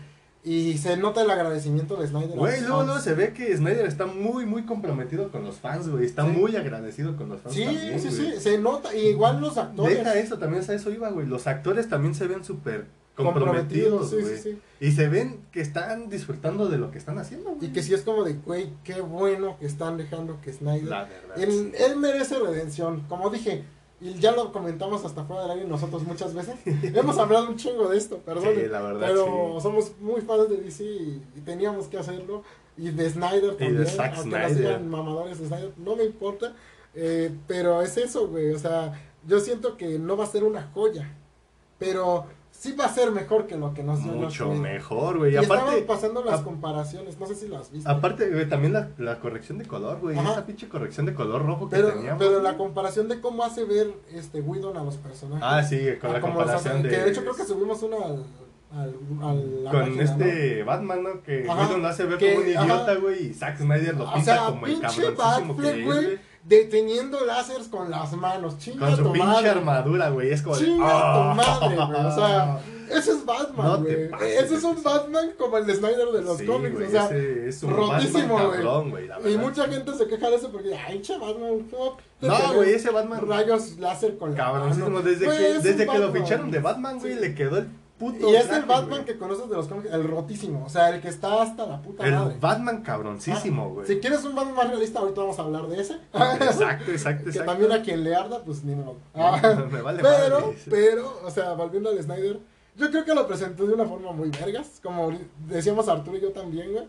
Y se nota el agradecimiento de Snyder. Güey, luego, luego se ve que Snyder está muy, muy comprometido con los fans, güey. Está Sí. muy agradecido con los fans. Sí, también, sí, güey. sí, se nota. Y igual los actores. Deja eso, también a eso iba, güey. Los actores también se ven súper comprometidos. comprometidos, Sí, güey. sí, sí. Y se ven que están disfrutando de lo que están haciendo, güey. Y que sí es como de, güey, qué bueno que están dejando que Snyder. La verdad. Él, él merece redención. Como dije, y ya lo comentamos hasta fuera del aire nosotros muchas veces. Hemos hablado un chingo de esto, perdón. Sí, la verdad, Pero sí. somos muy fans de DC y, y teníamos que hacerlo. Y de Snyder Y de también. Zack Snyder. mamadores de Snyder, no me importa. Eh, pero es eso, güey. O sea, yo siento que no va a ser una joya. Pero sí va a ser mejor que lo que nos dio Mucho mejor, güey. Y aparte, pasando las comparaciones, no sé si las viste. aparte, güey, también la, la corrección de color, güey. Esa pinche corrección de color rojo que pero, teníamos. pero la comparación de cómo hace ver este Whedon a los personajes. Ah, sí, con la comparación hace- de. Que de hecho creo que subimos una al, al, Con este Batman, ¿no? Que Whedon lo hace ver que- como un idiota, güey. Y Zack Snyder lo O pinta sea, como el cabroncísimo que Batfleck, es, güey, güey. Deteniendo láseres con las manos. Chinga Con su tu pinche madre. armadura, güey. Es como. Chinga ¡Ah! tu madre, güey. O sea, ese es Batman, güey. Ese es un. Batman como el de Snyder de los Sí, cómics. o sea, ese es un rotísimo, Batman güey. cabrón, güey. la y mucha gente se queja de eso porque, ay, che, Batman. ¿cómo te No, güey, ese Batman. Rayos láser con la Cabroncísimo. mano? Desde, Güey, que, es un desde que lo ficharon de Batman, güey, Sí. le quedó el puto. Y es el Batman güey. que conoces de los cómics, el rotísimo. O sea, el que está hasta la puta El madre. Batman cabroncísimo, Ah, güey. Si quieres un Batman más realista, ahorita vamos a hablar de ese. Exacto, exacto, que exacto. también a quien le arda, pues ni modo. Ah, Me vale pero, madre, pero, o sea, volviendo al Snyder, yo creo que lo presentó de una forma muy vergas, como decíamos Arturo y yo también, güey.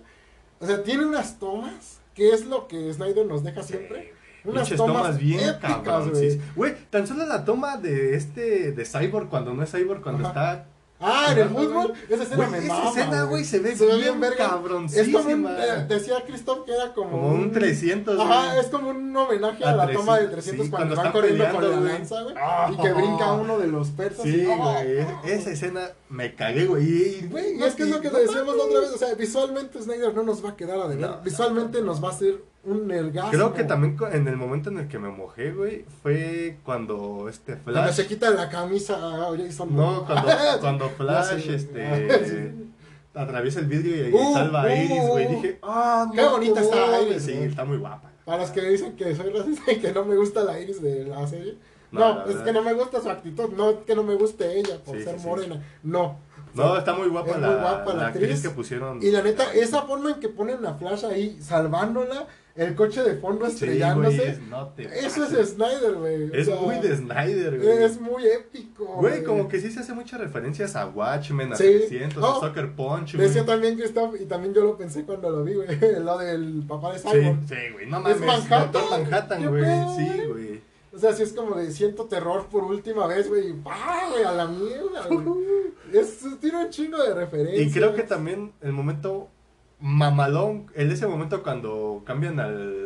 O sea, tiene unas tomas, que es lo que Snyder nos deja siempre. Unas tomas, tomas bien épicas, cabrón. güey. sí. Güey, tan solo la toma de este, de Cyborg cuando no es Cyborg, cuando Ajá. está. Ah, en el fútbol, esa escena Güey, me esa mama, escena, güey, se ve bien verga. Es como un, eh, decía Christoph que era como, Como un 300, Ajá, güey. es como un homenaje a, A la 300, toma de 300 sí, cuando, cuando van corriendo con peleando, la güey. lanza, güey. Ah. y que brinca uno de los persas. Sí, y- güey. ¡Oh! Esa escena me cagué, güey. Y, Güey, y es que es lo que decíamos la otra vez, o sea, visualmente Snyder no nos va a quedar a deber, No, visualmente nos va a hacer un nergasmo. Creo que también en el momento en el que me mojé, güey, fue cuando este Cuando Flash. se quita la camisa a Jason No, cuando, cuando Flash, sé, este, atraviesa el vidrio y Uh, salva a Iris, güey. uh, Dije, ah, no. qué bonita está mames". Iris, Sí, está muy guapa. Para los que dicen que soy racista y que no me gusta la iris de la serie. No, No, la es verdad. que no me gusta su actitud, no que no me guste ella por Sí, ser sí, sí. morena. No. No, está muy guapa, Es la, muy guapa la la actriz actriz. que pusieron. Y la neta, esa forma en que ponen a Flash ahí salvándola, el coche de fondo Sí, estrellándose, güey, es- no te eso pases. es Snyder, güey. o Es sea, muy de Snyder, güey. Es muy épico. Güey, como que sí se hace muchas referencias a Watchmen, a Sí. 300, No. a Sucker Punch, güey. Decía también Christoph, y también yo lo pensé cuando lo vi, güey, lo del papá de Sí, Cyborg. sí, güey, no Es mames. Manhattan, Doctor Manhattan, ¿qué güey. pedo, Sí, güey? O sea, sí es como de siento terror por última vez, güey, y ¡pah, güey, a la mierda, güey. Es, tiene un chingo de referencias. Y creo que también el momento mamalón, en ese momento cuando cambian al.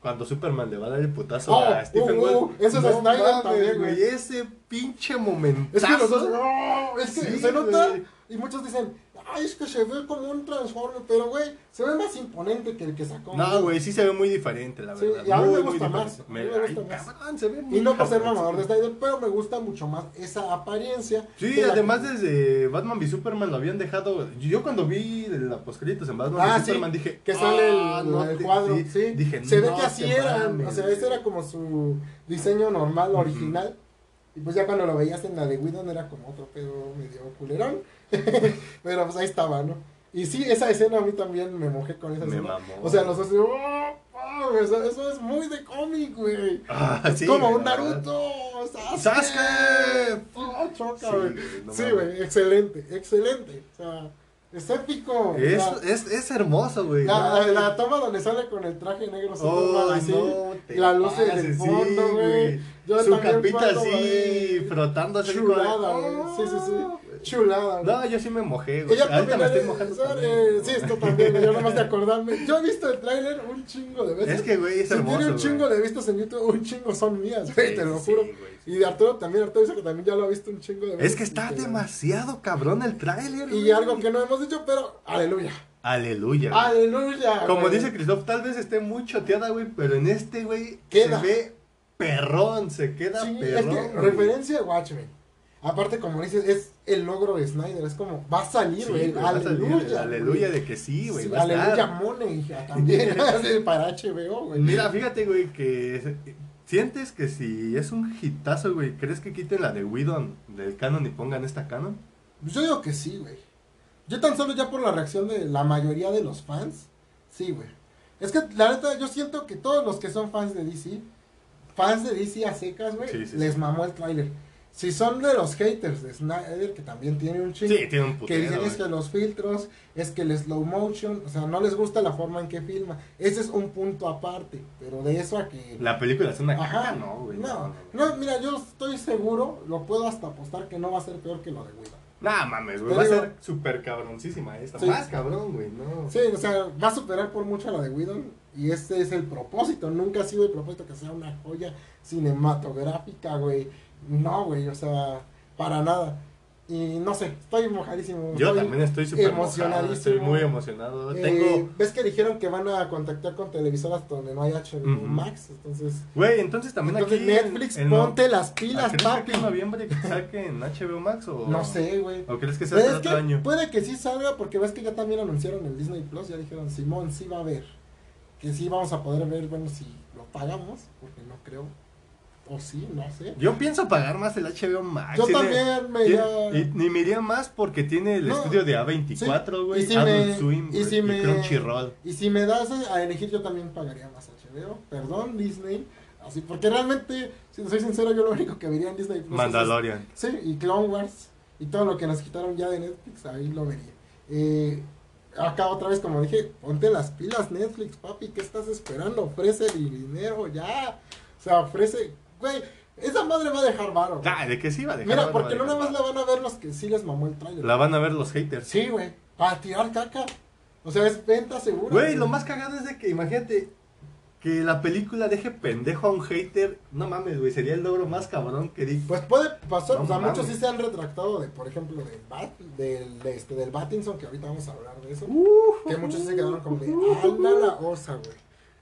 Cuando Superman le va a dar el putazo Oh, a Stephen uh, Wolf. uh, eso es Snyder también, güey. Ese pinche momento. Es que los dos, ¡oh! es que Sí, se nota, y muchos dicen, ay, es que se ve como un Transformer, pero güey, se ve más imponente que el que sacó. No, güey, sí se ve muy diferente, la Sí, verdad. y a mí me gusta más, mí me gusta ay, más. cabrón, se ve muy Y no por ser mamador de sí. Snyder, pero me gusta mucho más esa apariencia. Sí, además que- desde Batman v Superman lo habían dejado. Yo cuando vi la poscritos en Batman Ah, v sí, Superman dije que sale el, "Ah, no el cuadro, sí". sí. Dije, se ve "No que así eran, mames, o sea, ese güey". era como su diseño normal, original. Y pues ya cuando lo veías en la de Whedon era como otro pedo medio culerón. Pero pues ahí estaba, ¿no? Y sí, esa escena a mí también me mojé con esa Me escena. mamó. O sea, los dos, ¡oh! güey. o sea, eso es muy de cómic, güey. Ah, Es sí, como güey, un. Naruto. Sasuke. ¡Sasuke! Oh, choca, Sí, güey. no Sí, güey, excelente, excelente. O sea, es épico. Es, es, es hermoso, güey. La, la toma donde sale con el traje negro Oh, así, no la luz en el pases, fondo, sí, güey. Yo Su capita así, de- Chulada, güey. Sí, sí, sí. Chulada, güey. No, yo sí me mojé, güey. Ella Ahorita me también estoy es- mojando. también, eh, sí, esto también, yo nomás de acordarme. Yo he visto el tráiler un chingo de veces. Es que, güey, es Si hermoso, tiene un chingo güey. de vistas en YouTube, un chingo son mías, güey, Sí, te lo sí, juro. güey, sí. Y de Arturo también, Arturo dice que también ya lo ha visto un chingo de veces. Es que está demasiado cabrón el tráiler, Y güey. algo que no hemos dicho, pero aleluya. Aleluya. güey. Aleluya. Como güey. dice Christoph, tal vez esté muy choteada, güey, pero en este, güey, Queda. se ve perrón, se queda Sí, es perrón. que referencia a Watchmen. Aparte, como dices, es el logro de Snyder. Es como, va a salir, Sí, güey. salir el aleluya. aleluya de que sí, güey. Sí, aleluya, Mone, también. Sí, para HBO, güey. Mira, fíjate, güey, que sientes que si es un hitazo, güey, ¿crees que quiten la de Widon del canon y pongan esta canon? Yo digo que sí, güey. Yo tan solo ya por la reacción de la mayoría de los fans, sí, güey. Es que la neta, yo siento que todos los que son fans de DC, fans de DC a secas, güey, Sí, sí, les sí. mamó el tráiler. Si son de los haters de Snyder, que también tiene un chingo, Sí, tiene un que putero, dicen es que los filtros, es que el slow motion, o sea, no les gusta la forma en que filma. Ese es un punto aparte, pero de eso a que... La película es una Ajá, caca, no, güey. no, no, mira, yo estoy seguro, lo puedo hasta apostar que no va a ser peor que lo de Widow. Nah, mames, güey, va a ser súper cabroncísima esta. Sí. Más cabrón, güey, no. Sí, o sea, va a superar por mucho a la de Whedon y ese es el propósito. Nunca ha sido el propósito que sea una joya cinematográfica, güey. No, güey, o sea, para nada. Y no sé, estoy mojadísimo. Yo también estoy súper emocionadísimo. estoy muy emocionado. Eh, Tengo, ¿Ves que dijeron que van a contactar con televisoras donde no hay HBO. Max? Entonces, güey, entonces también entonces aquí Netflix, en- ponte las ¿Ah, pilas, ¿Crees papi. que en noviembre que saque en HBO Max o...? No sé, güey. ¿O crees que sea hasta otro año? puede que sí salga porque ves que ya también anunciaron en Disney Plus, ya dijeron, Simón, sí va a haber. Que sí vamos a poder ver, bueno, si lo pagamos, porque no creo. O sí, no sé. Yo pienso pagar más el HBO Max. Yo tiene- también me tiene- iría- Y ni me iría más porque tiene el No, estudio de A24, sí, güey, y si me- Swim, y si y me- Crunchyroll. Y si me das a elegir, yo también pagaría más HBO. Perdón, Disney. Así, porque realmente, si soy sincero, yo lo único que vería en Disney Plus es- Mandalorian. Sí, y Clone Wars. Y todo lo que nos quitaron ya de Netflix, ahí lo vería. Eh, acá otra vez, como dije, ponte las pilas Netflix, papi. ¿Qué estás esperando? Ofrece el dinero ya. O sea, ofrece. Güey, esa madre va a dejar varo. Ah, de que sí va a dejar. Mira, porque no nada más la van a ver los que sí les mamó el trailer. La van a ver los haters. Sí, güey. Para tirar caca. O sea, es venta segura. Güey, lo más cagado es de que, imagínate, que la película deje pendejo a un hater. No mames, güey, sería el logro más cabrón que di. Pues puede pasar, No o sea, mames. muchos sí se han retractado de, por ejemplo, del Bat, del, de este, del Batinson, que ahorita vamos a hablar de eso. que muchos sí se quedaron como de, anda la osa, güey.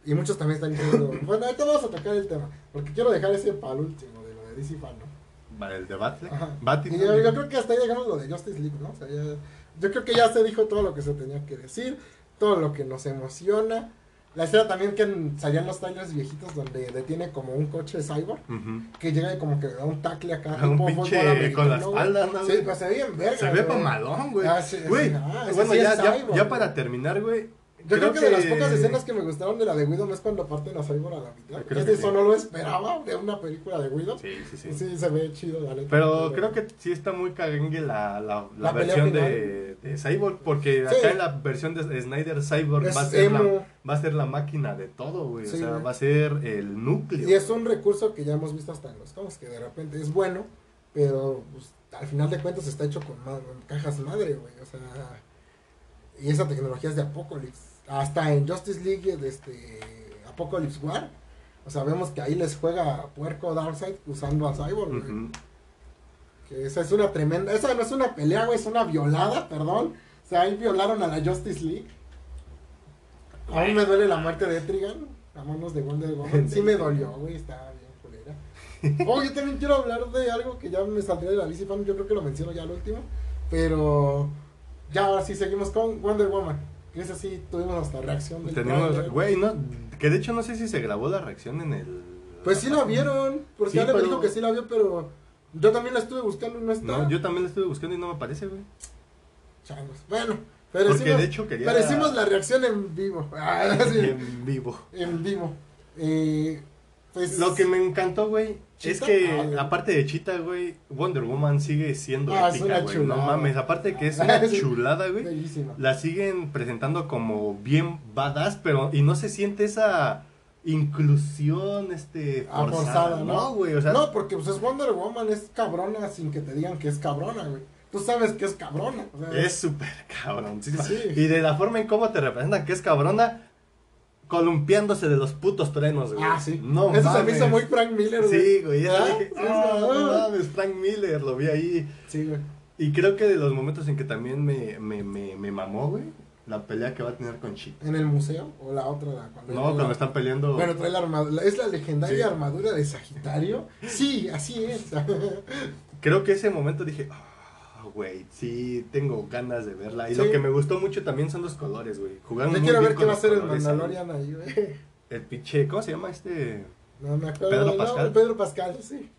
Y muchos también están diciendo, bueno, ahorita vamos a tocar el tema, porque quiero dejar ese para el último, de lo de DC Fan, ¿no? Vale, el. Batin- Y yo, yo creo que hasta ahí llegamos lo de Justice League, ¿no? O sea, ya- yo creo que ya se dijo todo lo que se tenía que decir, todo lo que nos emociona. La escena también que salían los trailers viejitos donde detiene como un coche cyborg. Ujú. que llega y como que le da un tackle acá. Un pinche con la espalda, ¿no, Sí, pues se ve bien verga. Se ve güey. mamalón, güey. Ah, Güey, ah, ese bueno, ya, ya, ya para terminar, güey. Yo creo, que, de las pocas escenas que me gustaron de la de Widow es cuando parten a Cyborg a la mitad. Creo que eso sí. no lo esperaba de una película de Widow. Sí, Sí, sí, sí. se ve chido, la neta. Pero creo que sí está muy cagengue la, la, la versión de, de Cyborg, porque Sí. acá en la versión de Snyder Cyborg Es va a, ser la, va a ser la máquina de todo, güey. Sí, o sea, güey. va a ser el núcleo. Y es un recurso que ya hemos visto hasta en los cómics, que de repente es bueno, pero pues, al final de cuentas está hecho con cajas madre, güey. O sea, y esa tecnología es de Apocalypse. Hasta en Justice League, de este Apocalypse War, o sea, vemos que ahí les juega puerco Darkseid usando a Cyborg. Que esa es una tremenda, esa no es una pelea, güey, es una violada, perdón. O sea, ahí violaron a la Justice League. A mí me duele la muerte de Etrigan a manos de Wonder Woman. Sí me dolió, güey, está bien culera. Oh, yo también quiero hablar de algo que ya me saldría de la bici fan, yo creo que lo menciono ya al último. Pero ya ahora sí seguimos con Wonder Woman. Que es así, tuvimos hasta reacción del Tenemos, güey, no, que de hecho no sé si se grabó la reacción en el... Pues sí la vieron, porque Sí, Ale me pero- dijo que sí la vio, pero yo también la estuve buscando y no está. No, yo también la estuve buscando y no me aparece, güey. Changos. Bueno, pero Porque hicimos, de hecho quería... pero hicimos la reacción en vivo. Ah, sí, En vivo. en vivo. Eh, pues, Lo que me encantó, güey, es que Ah, aparte de Chita, güey, Wonder Woman sigue siendo Ah, épica, güey. No mames, aparte que es una chulada, güey. Bellísima. La siguen presentando como bien badass, pero y no se siente esa inclusión este Ah, forzada, forzada, ¿no? no, güey, o sea, no, porque pues es Wonder Woman, es cabrona sin que te digan que es cabrona, güey. Tú sabes que es cabrona. o sea, es súper cabrón. Sí. Y de la forma en cómo te representan que es cabrona columpiándose de los putos truenos, güey. Ah, sí. No Eso se me hizo muy Frank Miller, güey. Sí, güey, ya ¿Ah? dije, Ah, no ah. mames, Frank Miller, lo vi ahí. Sí, güey. Y creo que de los momentos en que también me, me, me, me mamó, güey, la pelea que va a tener con Chita. En el museo o la otra la- cuando No, cuando la- están peleando. Bueno, trae la armadura, es la legendaria Sí. armadura de Sagitario. Sí, así es. Creo que ese momento dije, ah, güey, sí, tengo ganas de verla. Y Sí. lo que me gustó mucho también son los colores, güey. Jugaron Yo muy quiero bien ver qué va a hacer el. Mandalorian ahí, güey. El pinche, ¿cómo se llama este? No me acuerdo. ¿Pedro Pascal? nombre, Pedro Pascal, sí.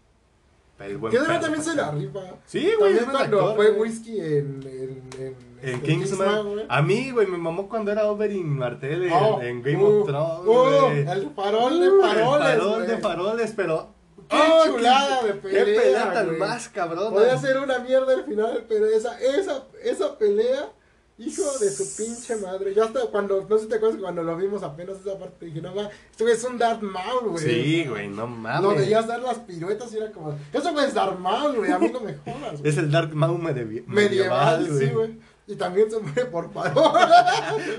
El buen Que Pedro también se la Pascal. rifa. Sí, güey, También cuando actor, fue güey. whisky en, en, en, En Kingsman. A mí, güey, me mamó cuando era Oberyn Martell en, Oh, en Game uh, of Thrones, uh, el farol de Uh, faroles, El farol de faroles, pero... ¡Oh, qué chulada de pelea, ¡Qué pelea tan güey! más cabrona! Podría ser una mierda al final, pero esa, esa, esa pelea, hijo de su pinche madre. Yo hasta cuando, no sé si te acuerdas, cuando lo vimos apenas esa parte, dije, no mames, esto es un Darth Maul, güey. Sí, güey, no mames. Lo veías dar las piruetas y era como, eso güey es Darth Maul, güey, a mí no me jodas, güey. Es el Dark Maul medieval, medieval, medieval, sí, güey. Y también se muere por paro.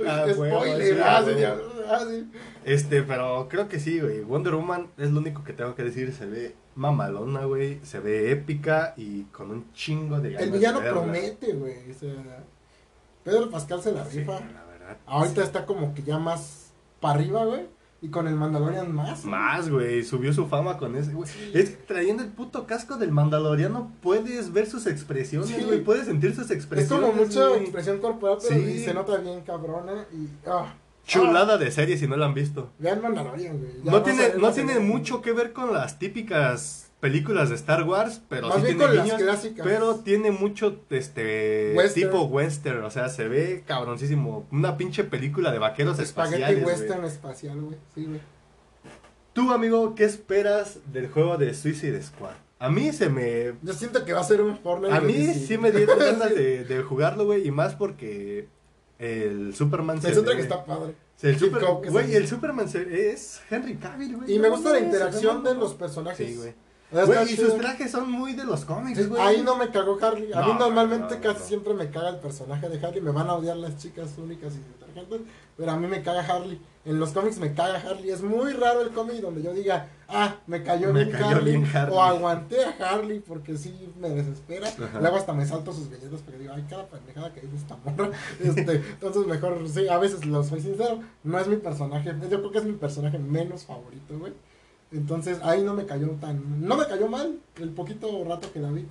Ah, Spoiler, ah, sí, ah, sí. Este, pero creo que sí, güey. Wonder Woman es lo único que tengo que decir. Se ve mamalona, güey. Se ve épica y con un chingo de ganas El villano promete, güey. O sea, Pedro Pascal se la Sí, rifa. la verdad. Ahorita está como que ya más para arriba, güey. Y con el Mandalorian más. güey. Más, güey. Subió su fama con ese, güey. Es que trayendo el puto casco del Mandaloriano puedes ver sus expresiones, Sí. güey. Puedes sentir sus Es expresiones. como mucha güey. expresión corporal, pero Sí. se nota bien cabrona. Y. ah, Chulada de serie si no la han visto. Vean Mandalorian, güey. Ya No tiene, no tiene en- mucho que ver con las típicas películas de Star Wars, pero Más sí bien tiene con las guiños, clásicas. pero tiene mucho este Western. tipo western, o sea, se ve cabroncísimo, una pinche película de vaqueros Espagueti espaciales. western espacial, güey. Sí, güey. Tú, amigo, ¿qué esperas del juego de Suicide Squad? A mí se me Yo siento que va a ser un Fortnite. a mí sí me dieron ganas de, de jugarlo, güey, y más porque el Superman Me siento ve- que está padre. el Super- sale. el Superman se- es Henry Cavill, güey. Y me gusta la interacción se de los personajes. Sí, güey. Güey, y sus trajes son muy de los cómics, güey. ahí no me cagó Harley. A mí No, normalmente no, no, casi no. siempre me caga el personaje de Harley. Me van a odiar las chicas únicas y detergentes. Pero a mí me caga Harley. En los cómics me caga Harley. Es muy raro el cómic donde yo diga, ah, me cayó, Me bien, cayó Harley, bien Harley. O aguanté a Harley porque sí me desespera. Ajá. Luego hasta me salto sus billetes porque digo, ay, cada pendejada que dice esta morra. Este, entonces mejor, sí, a veces lo soy sincero. No es mi personaje. Yo creo que es mi personaje menos favorito, güey. Entonces ahí no me cayó tan. No me cayó mal el poquito rato que la vi.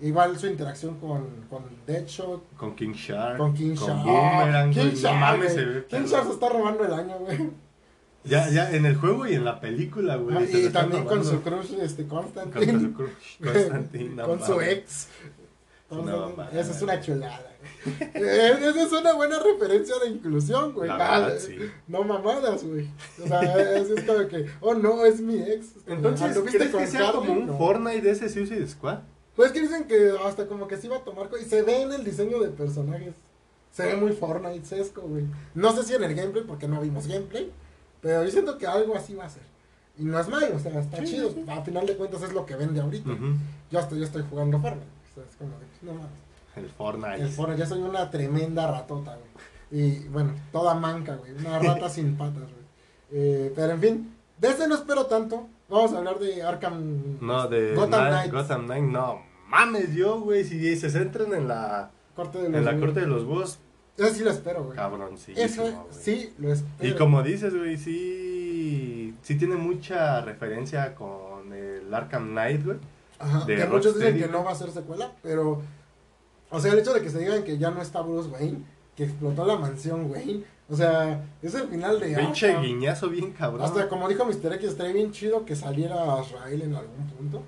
Igual su interacción con, con Deadshot, Con King Shark. con King Shark. Boomerang, King. No Shark, mames, se ve. King Shark se está robando el año, güey. Ya, ya, en el juego y en la película, güey. Ah, y también con su crush, este, Constantine. Con su crush, Constantine, con su ex. Mamada. esa es una chulada. güey. Eh, Esa es una buena referencia de inclusión, güey. La Ah, sí. No mamadas, güey. O sea, es, es como que, oh no, es mi ex. Entonces, ¿Anduviste ¿crees que con sea como un No. Fortnite de ese Suicide Squad? Pues que dicen que hasta como que se iba a tomar. Y se ve en el diseño de personajes. Se ve muy Fortnite sesco, güey. No sé si en el gameplay, porque no vimos gameplay. Pero yo siento que algo así va a ser. Y no es malo, o sea, está Sí, chido. sí. A final de cuentas es lo que vende ahorita. Yo estoy, yo estoy jugando Fortnite. Sea, es como de, no mames. El Fortnite. El Fortnite, ya soy una tremenda ratota, güey. Y bueno, toda manca, güey. Una rata sin patas, güey. Eh, pero en fin, de este no espero tanto. Vamos a hablar de Arkham. No, de Gotham Night- Knights. Gotham Knight, no mames yo, güey. Si se centran en la, Corte de los en la corte de los búhos, Eso sí lo espero, güey. cabroncísimo, Eso güey. sí lo espero. Y como dices, güey, sí, sí tiene mucha referencia con el Arkham Knight, güey. Ajá, de que muchos dicen que no va a ser secuela, pero. O sea, el hecho de que se digan que ya no está Bruce Wayne, que explotó la mansión Wayne. O sea, es el final de Pinche guiñazo bien cabrón. Hasta como dijo Mr. X, estaría bien chido que saliera Azrael en algún punto.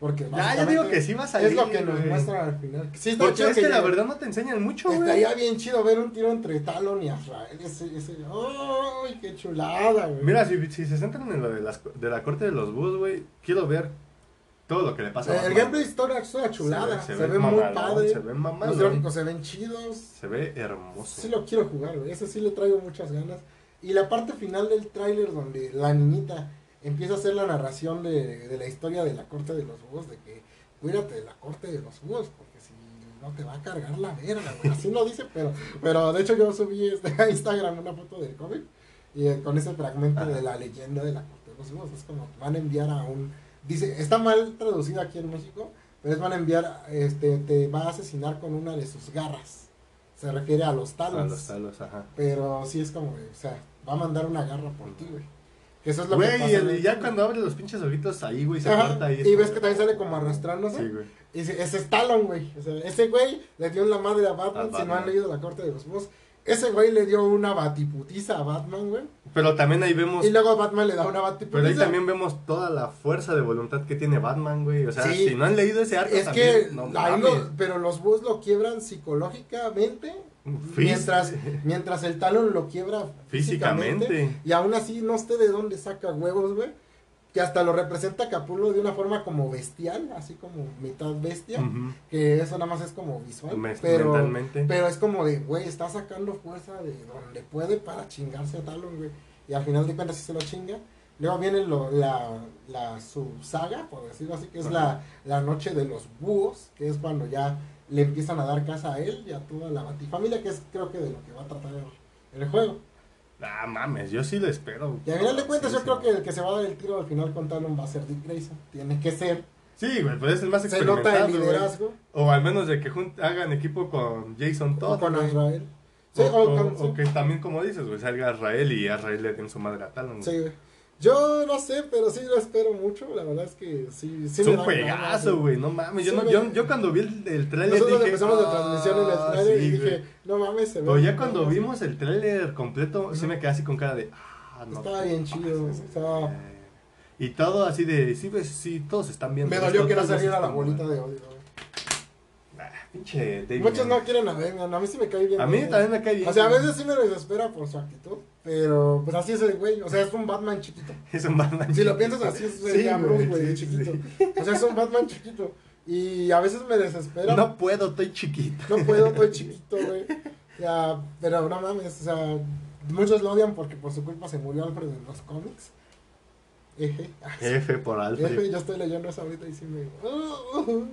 Porque Ya, ya digo que sí va a salir. Es lo que nos güey. muestran al final. Sí, Porque es que la llegue. verdad no te enseñan mucho, güey. Estaría bien chido ver un tiro entre Talon y Azrael. Ese, ese. ¡Ay, qué chulada, güey! Mira, si, si se centran en lo de, las, de la corte de los búhos, güey, quiero ver todo lo que le pasa a Eh, el Batman. gameplay historia es una chulada. Se, ve, muy mamalón, padre. Se ve Los mamalón. gráficos se ven chidos. Se ve hermoso. Sí lo quiero jugar, güey. Ese sí le traigo muchas ganas. Y la parte final del tráiler donde la niñita empieza a hacer la narración de, de la historia de la corte de los búhos, de que cuídate de la corte de los búhos, porque si no te va a cargar la verga, güey. Así lo dice, pero, pero de hecho yo subí este, a Instagram una foto del cómic y eh, con ese fragmento Ajá. de la leyenda de la corte de los búhos. Es como van a enviar a un... Dice, está mal traducido aquí en México, pero es van a enviar, este, te va a asesinar con una de sus garras. Se refiere a los A talons. los talos, ajá. Pero sí es como, güey, o sea, va a mandar una garra por ti, güey. Que eso es lo que Güey, pasa. y, en el- el y ya cuando abre los pinches ojitos ahí, güey, se Ajá, corta ahí. y ves que también sale como arrastrándose. Sí, güey. Y dice, ese es Talon, güey. O sea, ese güey le dio en la madre a Batman, A si no Batman. han leído La Corte de los Búhos. Ese güey le dio una batiputiza a Batman, güey. Pero también ahí vemos. Y luego Batman le da una batiputiza. Pero ahí también vemos toda la fuerza de voluntad que tiene Batman, güey. O sea, Sí. si no han leído ese arco Es también, que, no lo- pero los búhos lo quiebran psicológicamente, Fis- mientras, mientras el Talon lo quiebra físicamente. Físicamente. Y aún así, no sé de dónde saca huevos, güey. Que hasta lo representa Capullo de una forma como bestial, así como mitad bestia. Que eso nada más es como visual. Pero, mentalmente. pero es como de, güey, está sacando fuerza de donde puede para chingarse a Talon, güey. Y al final de cuentas, sí se lo chinga. Luego viene lo, la, la su saga, por decirlo así, que es la, la noche de los búhos, que es cuando ya le empiezan a dar casa a él y a toda la batifamilia, que es creo que de lo que va a tratar el, el juego. Ah, mames, yo sí lo espero. Y al final de cuentas, Sí, yo sí. creo que el que se va a dar el tiro al final con Talon va a ser Dick Grayson. Tiene que ser. Sí, güey, pues es el más Se experimentado. nota el güey. liderazgo. O al menos de que hagan equipo con Jason Todd. O con güey. Sí, o, o o- con- o que también, como dices, güey, salga Israel y Israel le den su madre a Talon. güey. Sí, güey. Yo no sé, pero sí lo espero mucho. La verdad es que sí. sí es me un juegazo, güey, no mames. Yo, Sí, no, güey. yo, yo cuando vi el, el trailer Nosotros dije, empezamos la "Ah, transmisión en el trailer sí, y güey". dije, no mames, se ve. Pero ya cuando vimos el trailer completo, sí Ujú. me quedé así con cara de, ah, no. Estaba bien chido, eh. Y todo así de, sí, ves, sí, todos están viendo. Me dolió que no saliera la bolita de odio. Güey. Pinche David. Muchos no quieren a Batman, a mí sí me cae bien. A mí también me cae bien. O sea, a veces sí me desespera por su actitud, pero pues así es el güey. O sea, es un Batman chiquito. Es un Batman. Si lo chiquito. piensas así, es Sí, Bruce, güey, sí, chiquito. sí. O sea, es un Batman chiquito. Y a veces me desespera. No puedo, estoy chiquito. No puedo, estoy chiquito, güey. Ya, pero no mames, o sea, muchos lo odian porque por su culpa se murió Alfred en los cómics. Eje. F por Alfred. yo estoy leyendo eso ahorita y sí me.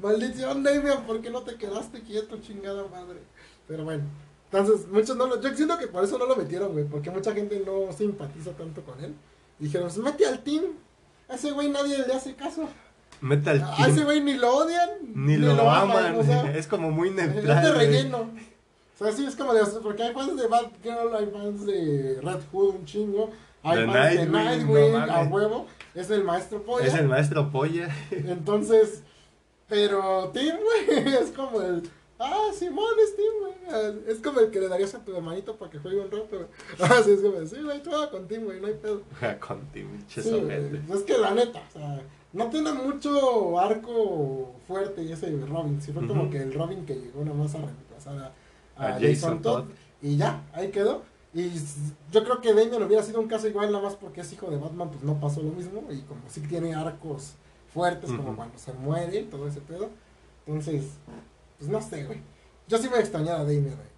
"Uh, uh, maldición, Damian, ¿por qué no te quedaste quieto, chingada madre? Pero bueno, entonces, muchos no lo. Yo siento que por eso no lo metieron, güey, porque mucha gente no simpatiza tanto con él. Y dijeron, pues mete al team. A ese güey nadie le hace caso. Mete al A ese team. güey ni lo odian, Ni lo, aman. o sea, es como muy es neutral. de güey. relleno. O sea, sí, es como de. Porque hay fans de Batgirl, hay fans de Red Hood, un chingo. Hay De fans de Nightwing, no a huevo. Es el maestro polla. Es el maestro polla. Entonces, pero Tim, güey, es como el. Ah, Simón es Tim, güey. Es como el que le darías a tu hermanito para que juegue un rato, güey. Ah, sí, es como, sí, güey, tú con Tim, güey, no hay pedo. Con Tim, Sí. Es que la neta, o sea, no tiene mucho arco fuerte y ese Robin. Sí, fue como que el Robin que llegó nada más a reemplazar a, a A Jason, Jason Todd. Todd. Y ya, ahí quedó. Y yo creo que Damian hubiera sido un caso igual, nada más porque es hijo de Batman, pues no pasó lo mismo. Y como sí tiene arcos fuertes, como Ujú. cuando se muere todo ese pedo. Entonces, pues no sé, güey. Yo sí voy a extrañar a Damian, güey.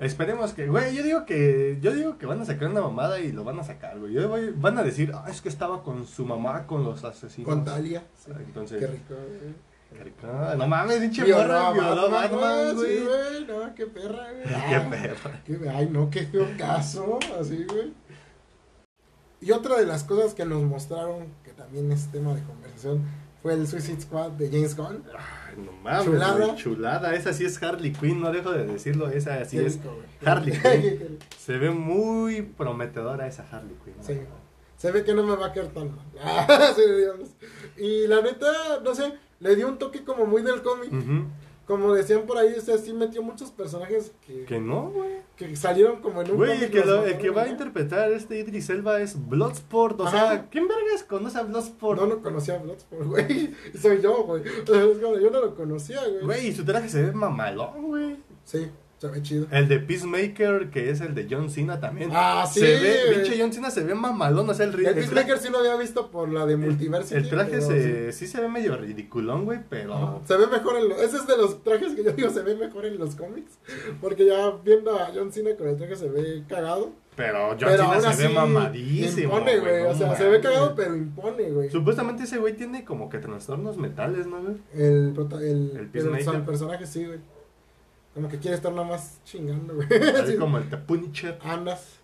Esperemos que, güey, yo digo que, yo digo que van a sacar una mamada y lo van a sacar, güey. Yo voy- van a decir, ah, es que estaba con su mamá con los asesinos. Con Talia. Sí. Ah, Entonces, Qué rico, güey. Ah, no mames, pinche morra, violó Batman, güey. Sí, güey, no, qué perra, güey. Qué perra. ay, no, qué feo caso, así, güey. Y otra de las cosas que nos mostraron, también es tema de conversación, fue el Suicide Squad de James Gunn. Ay, no mames, Chulada. chulada. chulada. Esa sí es Harley Quinn, no dejo de decirlo. Esa sí es. rico. Harley Quinn. Se ve muy prometedora esa Harley Quinn. Sí. Se ve que no me va a quedar tan mal. Ah, sí. Y la neta, no sé, le dio un toque como muy del cómic. Ujú. Como decían por ahí, sea, sí metió muchos personajes que, Que no, güey. que salieron como en un Güey, que, lo- el que va a interpretar este Idris Elba es Bloodsport. O Ajá. sea, ¿quién vergas conoce a Bloodsport? No, no conocía a Bloodsport, güey. Soy yo, güey. Yo no lo conocía, güey. Güey, y su traje se ve mamalón, güey. Sí, se ve chido. El de Peacemaker, que es el de John Cena también. Ah, sí, Se ve, pinche John Cena se ve mamalón, o sea, el, El el, Peacemaker sí lo había visto por la de Multiversity. el traje pero se, sí. se ve medio ridiculón, güey, pero... Se ve mejor en los... Ese es de los trajes que yo digo se ve mejor en los cómics. Porque ya viendo a John Cena con el traje se ve cagado. Pero John pero Cena se ve mamadísimo, Impone, güey. no O sea, se ve cagado, pero impone, güey. Supuestamente ese güey tiene como que trastornos mentales, ¿no, güey? El, el, El el personaje sí, güey. Como que quiere estar nada más chingando, güey. Así Sí. como el Punisher. Andas.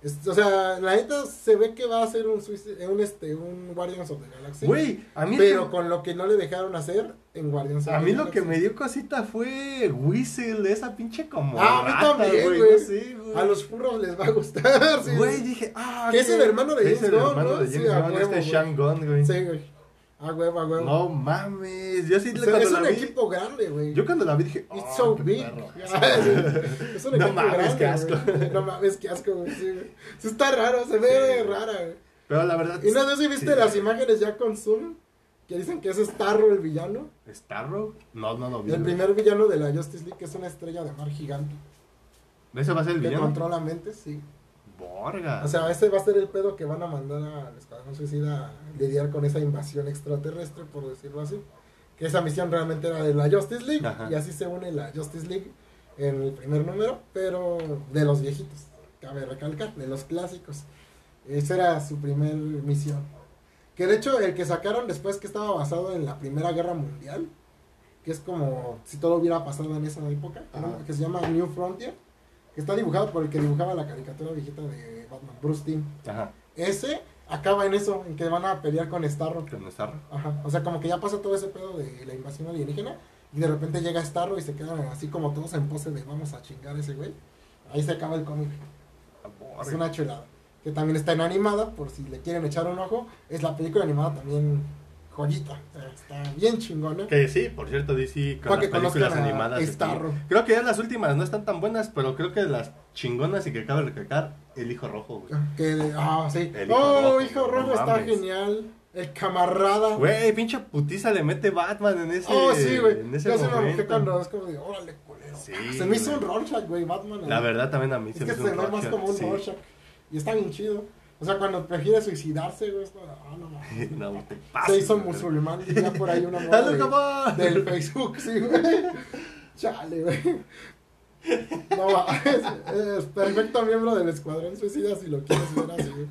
Es- o sea, la neta se ve que va a ser un, un, este, un Guardians of the Galaxy. Güey, a mí... Pero que- con lo que no le dejaron hacer en Guardians of A the mí lo que Galaxy. me dio cosita fue Whistle, esa pinche como Ah, a mí también, güey. no sé, güey. A los furros les va a gustar, sí. Güey, dije, ah, Que es el hermano de es James el Gunn, hermano ¿no? de Sí, James a Gunn, este. Sean Gunn, güey. Sí, güey. A huevo, a huevo. No mames, yo sí O sea, cuando es la un vi, equipo grande, güey. yo cuando la vi dije, It's "Ah, so big. perro". es un No equipo mames, grande, qué asco. No mames, qué asco, güey. Sí, güey. Sí está raro, se ve Sí. rara, güey. Pero la verdad Y no sé si viste sí. las imágenes ya con zoom, que dicen que es Starro el villano. Starro? No, no lo vi. El primer villano de la Justice League, que es una estrella de mar gigante. ¿Ese va a ser el Que villano? controla mentes, sí. Borga. O sea, ese va a ser el pedo que van a mandar al Escuadrón Suicida a lidiar con esa invasión extraterrestre, por decirlo así. Que esa misión realmente era de la Justice League, Ajá. y así se une la Justice League en el primer número, pero de los viejitos, cabe recalcar, de los clásicos. Esa era su primer misión. Que de hecho, el que sacaron después que estaba basado en la Primera Guerra Mundial, que es como si todo hubiera pasado en esa época, que, se llama New Frontier, está dibujado por el que dibujaba la caricatura viejita de Batman, Bruce Timm. Ajá, Ese acaba en eso, en que van a pelear con Starro. con Starro. Ajá. O sea, como que ya pasa todo ese pedo de la invasión alienígena y de repente llega Starro y se quedan así como todos en pose de vamos a chingar a ese güey. Ahí se acaba el cómic. Es una chulada. Que también está en animada, por si le quieren echar un ojo. Es la película animada también joyita. Está bien chingona. Que sí, por cierto, DC con Para las que películas animadas. aquí. Starro. Creo que ya las últimas no están tan buenas, pero creo que las chingonas y que cabe recalcar, El Hijo Rojo, güey. Que, ah, sí. El hijo oh, rojo, hijo rojo está mames. genial. El camarada. Güey, pinche putiza le mete Batman en ese Oh, sí, güey. En ese Yo se me momento. cuando es como de, órale, culero. Sí, se me hizo un. Rorschach, güey, Batman. La verdad también a mí Es se que me se hizo ve un más Rorschach, como un sí. Rorschach. Y está bien chido. O sea, cuando prefiere suicidarse, güey, es como, ah, no mames. No, te pases, Se hizo güey. musulmán y ya por ahí una moda ¡Dale, de- del Facebook, sí, güey. Chale, güey. No, va, es, es perfecto miembro del Escuadrón Suicida si lo quieres ver así, güey.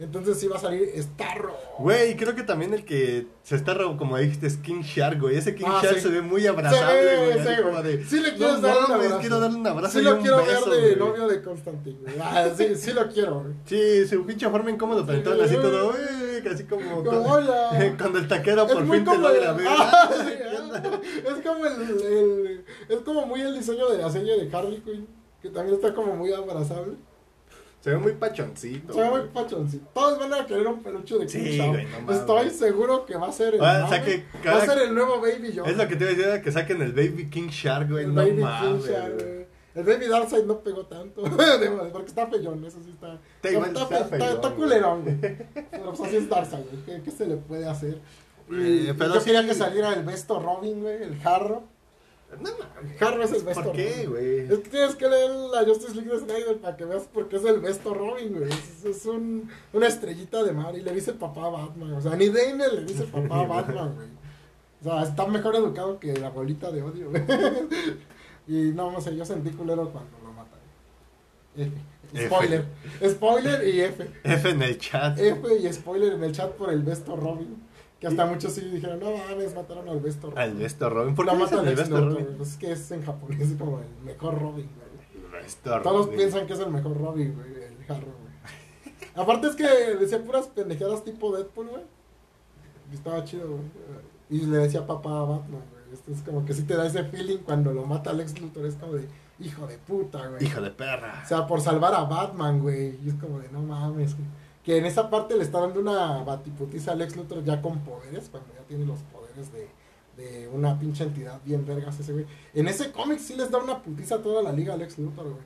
Entonces sí va a salir Starro. Güey, creo que también el que se está, como dijiste, es King Shark, güey. Ese King Ah, Shark sí. se ve muy abrazable, ve, güey. sí, como de, Sí le no quieres dar un abrazo. quiero darle un abrazo Sí y lo un quiero beso, ver de güey. novio de Constantine, güey. Ah, sí, sí lo quiero, güey. Sí, su pinche forma en cómo lo presentaron así todo, güey, así como... Como, hola. Cuando el taquero Es por fin te logra ver. Ah, sí, ah, es como el, el- es como muy el diseño de la serie de Harley Quinn que también está como muy abrazable Se ve muy pachoncito. se ve muy pachoncito. Todos van a querer un peluche de King Sí, güey, no estoy seguro que va a ser el o sea va a ser el nuevo Baby Yoda. Es lo que te iba a decir, que saquen el Baby King Shark, güey. el No Baby King mames, Shark, güey. el Baby Darkseid no pegó tanto. Porque está feyón eso sí está. Está igual, está, está está- feyón, está culerón güey. pero pues así es Darkseid güey. ¿Qué, qué se le puede hacer y Eh, pero yo sí- quería que saliera el Besto Robin güey el jarro No mames. Harry es el Besto ¿Por qué, güey? Es que tienes que leer la Justice League de Snyder para que veas por qué es el Besto Robin, güey. Es, es un, una estrellita de mar y le dice papá a Batman. O sea, ni Daniel le dice papá a Batman, güey. O sea, está mejor educado que la bolita de odio, güey. Y no, no sé, yo sentí culero cuando lo matan. F. F. Spoiler. Spoiler y F. F en el chat. F y spoiler en el chat por el Besto Robin. Que hasta muchos sí dijeron, no mames, mataron al Besto Robin. Al Besto Robin. ¿Por qué matan matan al Besto Robin? Pues es que es en japonés es como el mejor Robin, güey. Besto Todos Robin. piensan que es el mejor Robin, güey, el jarro, güey. Aparte es que decía puras pendejadas tipo Deadpool, güey. Y estaba chido, güey. Y le decía papá a Batman, güey. Esto es como que sí te da ese feeling cuando lo mata Lex Luthor. Es como de, hijo de puta, güey. Hijo de perra. O sea, por salvar a Batman, güey. Y es como de, no mames, güey. Que en esa parte le está dando una batiputiza a Lex Luthor ya con poderes, cuando ya tiene los poderes de de una pinche entidad bien vergas ese güey. En ese cómic sí les da una putiza a toda la liga al ex Luthor, güey.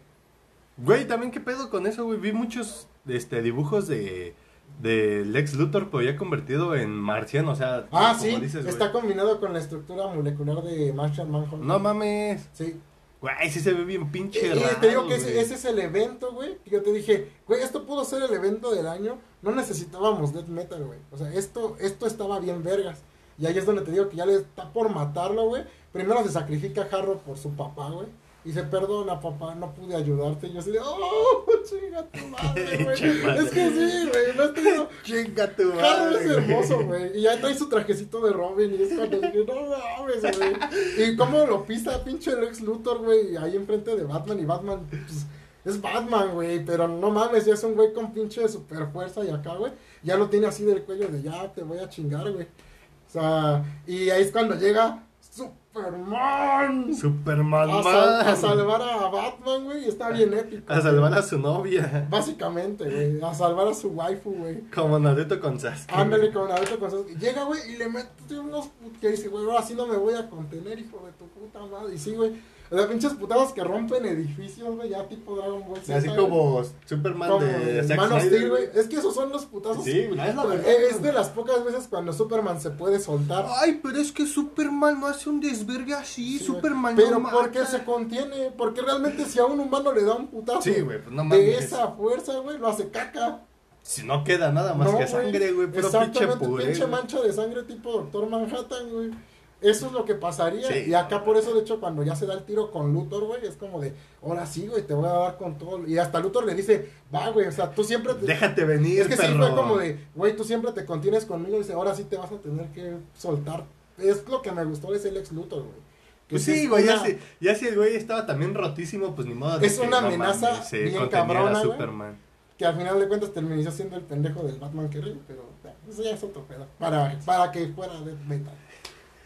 Güey, también qué pedo con eso, güey. Vi muchos este, dibujos de de Lex Luthor, pero ya convertido en marciano, o sea, Ah, como sí, dices, güey. está combinado con la estructura molecular de Martian Manhunter. No mames. Sí. Güey, sí se ve bien Y, pinche y raro, te digo que ese, ese es el evento, güey. Yo te dije, güey, esto pudo ser el evento del año. No necesitábamos Death Metal, güey. O sea, esto, esto estaba bien vergas. Y ahí es donde te digo que ya le está por matarlo, güey. Primero se sacrifica a Harrow por su papá, güey. Y se perdona, papá, no pude ayudarte. Y yo así de, oh, chinga tu madre, güey. Es que sí, güey. No estoy diciendo- Chinga tu madre, es güey. hermoso, güey. Y ya trae su trajecito de Robin. Y es cuando dije, no mames, güey. Y cómo lo pisa pinche Lex Luthor, güey. Ahí enfrente de Batman. Y Batman, pues, es Batman, güey. Pero no mames, ya es un güey con pinche super fuerza. Y acá, güey, ya lo tiene así del cuello de ya te voy a chingar, güey. O sea, y ahí es cuando llega Superman. Superman, A, sal- a man. salvar a Batman, güey. Está bien épico. A salvar a su novia. Básicamente, güey. A salvar a su waifu, güey. Como Naruto con Sasuke. Ándale con Naruto con Sasuke. Llega, güey, y le mete unos que dice, güey, ahora sí no me voy a contener, hijo de tu puta madre. Y sí, güey. O sea, pinches putados que rompen edificios, güey, ya tipo Dragon Ball Z. Así como Superman Como de Zack Man of Snyder, Steel, güey. Es que esos son los putazos. Sí, güey, es la verdad. Eh, Es de las pocas veces cuando Superman se puede soltar. Ay, pero es que Superman no hace un desvergue así. Sí. Superman Pero no porque mata. se contiene. Porque realmente si a un humano le da un putazo Sí, güey, pues no de esa fuerza, güey, lo hace caca. Si no queda nada más No, que sangre, güey. Puro pinche puré. pinche mancha de sangre tipo Doctor Manhattan, güey. Eso es lo que pasaría. Sí. y acá por eso, de hecho, cuando ya se da el tiro con Luthor, güey, es como de, ahora sí, güey, te voy a dar con todo. Y hasta Luthor le dice, va, güey, o sea, tú siempre te... Déjate venir, es que sí, perro. fue como de, güey, tú siempre te contienes conmigo. Y dice, ahora sí te vas a tener que soltar. Es lo que me gustó de ese Lex Luthor, güey. Pues es sí, güey, ya, una- si, ya si el güey estaba también rotísimo, pues ni modo de Es que una no amenaza mames, se bien cabrona, güey. Superman. Que al final de cuentas terminó siendo el pendejo del Batman que ríe, pero bueno, eso ya es otro pedo. Para, para que fuera de metal.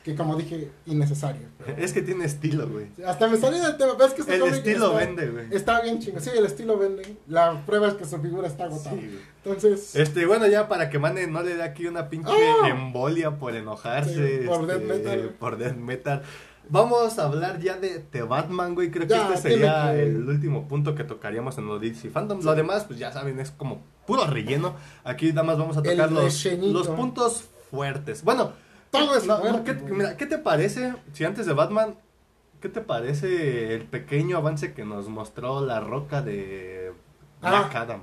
Que como dije, innecesario. pero- Es que tiene estilo, güey. Hasta me salí del tema, ves que este El estilo está, vende, güey. Está bien chingo, sí, el estilo vende. La prueba es que su figura está agotada. Sí. Entonces, Este, bueno, ya para que Mane no le dé aquí una pinche ¡Ah! embolia por enojarse. Sí, por este, Death Metal. Por Death Metal. Vamos a hablar ya de The Batman, güey. Creo que este sería que- el último punto que tocaríamos en los DC Fandom. Lo demás, pues ya saben, es como puro relleno. Aquí nada más vamos a tocar los, los puntos fuertes. Bueno, todo es no, no, fuerte, ¿qué, güey. mira, ¿qué te parece si antes de Batman, qué te parece el pequeño avance que nos mostró la roca de Black Ah. Adam?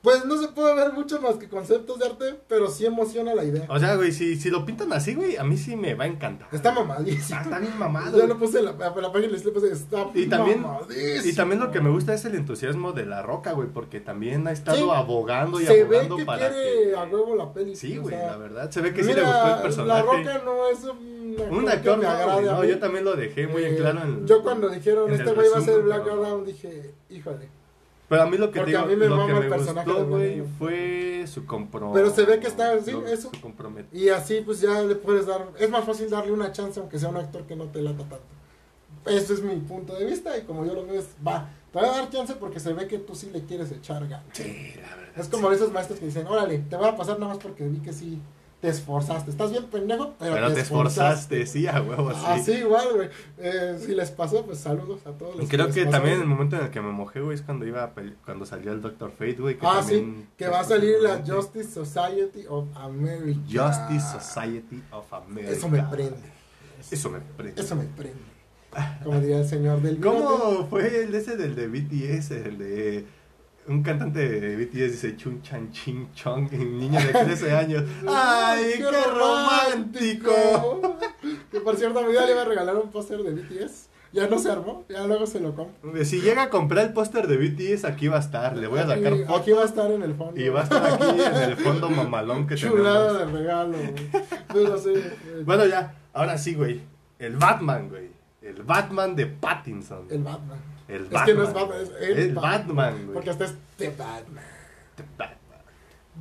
Pues no se puede ver mucho más que conceptos de arte, pero sí emociona la idea. O sea, güey, si, si lo pintan así, güey, a mí sí me va a encantar. Está mamadísimo. Ah, está bien mamado. Yo lo puse en la, en la página y le puse, está Y también, mamadísimo. y también lo que me gusta es el entusiasmo de La Roca, güey, porque también ha estado Sí. abogando y Se ve abogando que para quiere que... a huevo la peli. Sí, o güey, sea, la verdad. Se ve que sí le gustó el La personaje. Roca no es un actor, que me agrade no, yo también lo dejé muy en Eh, claro en Yo cuando dijeron, este güey va a ser Black Adam, dije, híjole. Pero a mí lo que Porque digo, a mí me lo que el me personaje gustó, güey, fue su compromiso. Pero se ve que está- sí, eso. Su. Y así pues ya le puedes dar, es más fácil darle una chance aunque sea un actor que no te lata tanto. Ese es mi punto de vista y como yo lo veo es, va, te voy a dar chance porque se ve que tú sí le quieres echar ganas. Sí, la verdad. Es como esos maestros que dicen, órale, te voy a pasar nada más porque vi que sí te esforzaste. Estás bien pendejo, pero, Pero te esforzaste, sí, a huevo, sí. Así igual, güey. Eh, si les pasó, pues saludos a todos. Y los creo les que pasó, también el momento en el que me mojé, güey, es cuando iba cuando salió el Doctor Fate, güey. que Ah, sí, que va a salir la Justice Society of America. Justice Society of America. Eso me prende. Eso me prende. Eso me prende. Como diría el señor del bigote. ¿Cómo fue el ese del de BTS? El de un cantante de BTS dice Chun Chan Ching Chong, un niño de 13 años. ¡Ay, qué, romántico! que por cierto, a mi día le iba a regalar un póster de BTS. Ya no se armó, ya luego se lo compro. Si llega a comprar el póster de BTS, aquí va a estar. Le voy a sacar Aquí, aquí va a estar en el fondo. y va a estar aquí en el fondo mamalón que Chulada tenemos. de regalo, güey. Sí, eh, Bueno, ya, ahora sí, güey. El Batman, güey. El Batman de Pattinson. el Batman. El Es que no es Batman, es el el Batman. Batman, güey. Porque hasta es The Batman. The Batman.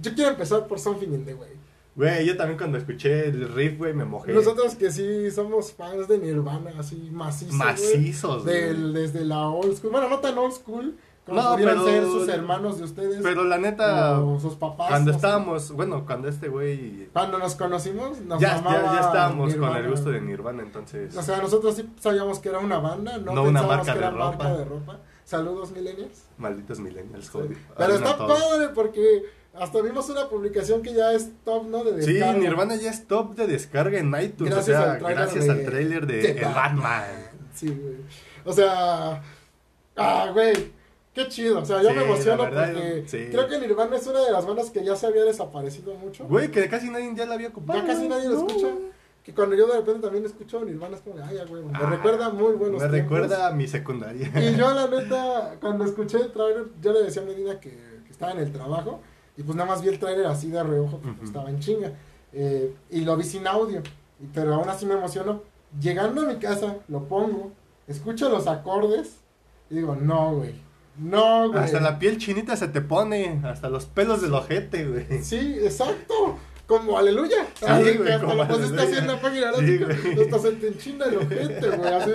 Yo quiero empezar por Something in the Way. Güey, yo también cuando escuché el riff, güey, me mojé. Nosotros que sí somos fans de Nirvana, así macizos. Macizos, güey. Del- desde la old school. Bueno, no tan old school como No, pudieran pero- ser sus hermanos de ustedes Pero la neta, o sus papás. cuando estábamos, bueno, cuando este güey... Cuando nos conocimos, nos Ya, ya, ya estábamos con el gusto de Nirvana, entonces... O sea, nosotros sí sabíamos que era una banda, no, No una pensábamos marca que de era marca ropa. de ropa. Saludos, millennials. Malditos millennials, Sí. joder. Pero Ay, está no, padre porque hasta vimos una publicación que ya es top, ¿no? De Sí, descarga. Nirvana ya es top de descarga en iTunes. Gracias o sea, al tráiler gracias de- al trailer de, de El Batman. Sí, güey. O sea, ah, güey, qué chido. O sea, yo Sí, me emociono la porque sí. creo que Nirvana es una de las bandas que ya se había desaparecido mucho. Güey, que casi nadie ya la había ocupado. ya casi nadie lo No. escucha. Que cuando yo de repente también escucho Nirvana es como de, ay, güey, me Ah, recuerda muy buenos Me tiempos. recuerda a mi secundaria. Y yo, la neta, cuando escuché el trailer, yo le decía a Medina que, que estaba en el trabajo. Y pues nada más vi el trailer así de reojo, porque Ujú. estaba en chinga. Eh, y lo vi sin audio. Pero aún así me emocionó. Llegando a mi casa, lo pongo, escucho los acordes y digo, no, güey. No, güey. Hasta la piel chinita se te pone, hasta los pelos del ojete, güey. Sí, exacto. Como aleluya. Sí, güey, como lo pusiste así en la página, ¿no? Sí, hasta se te enchina el ojete, güey. Así,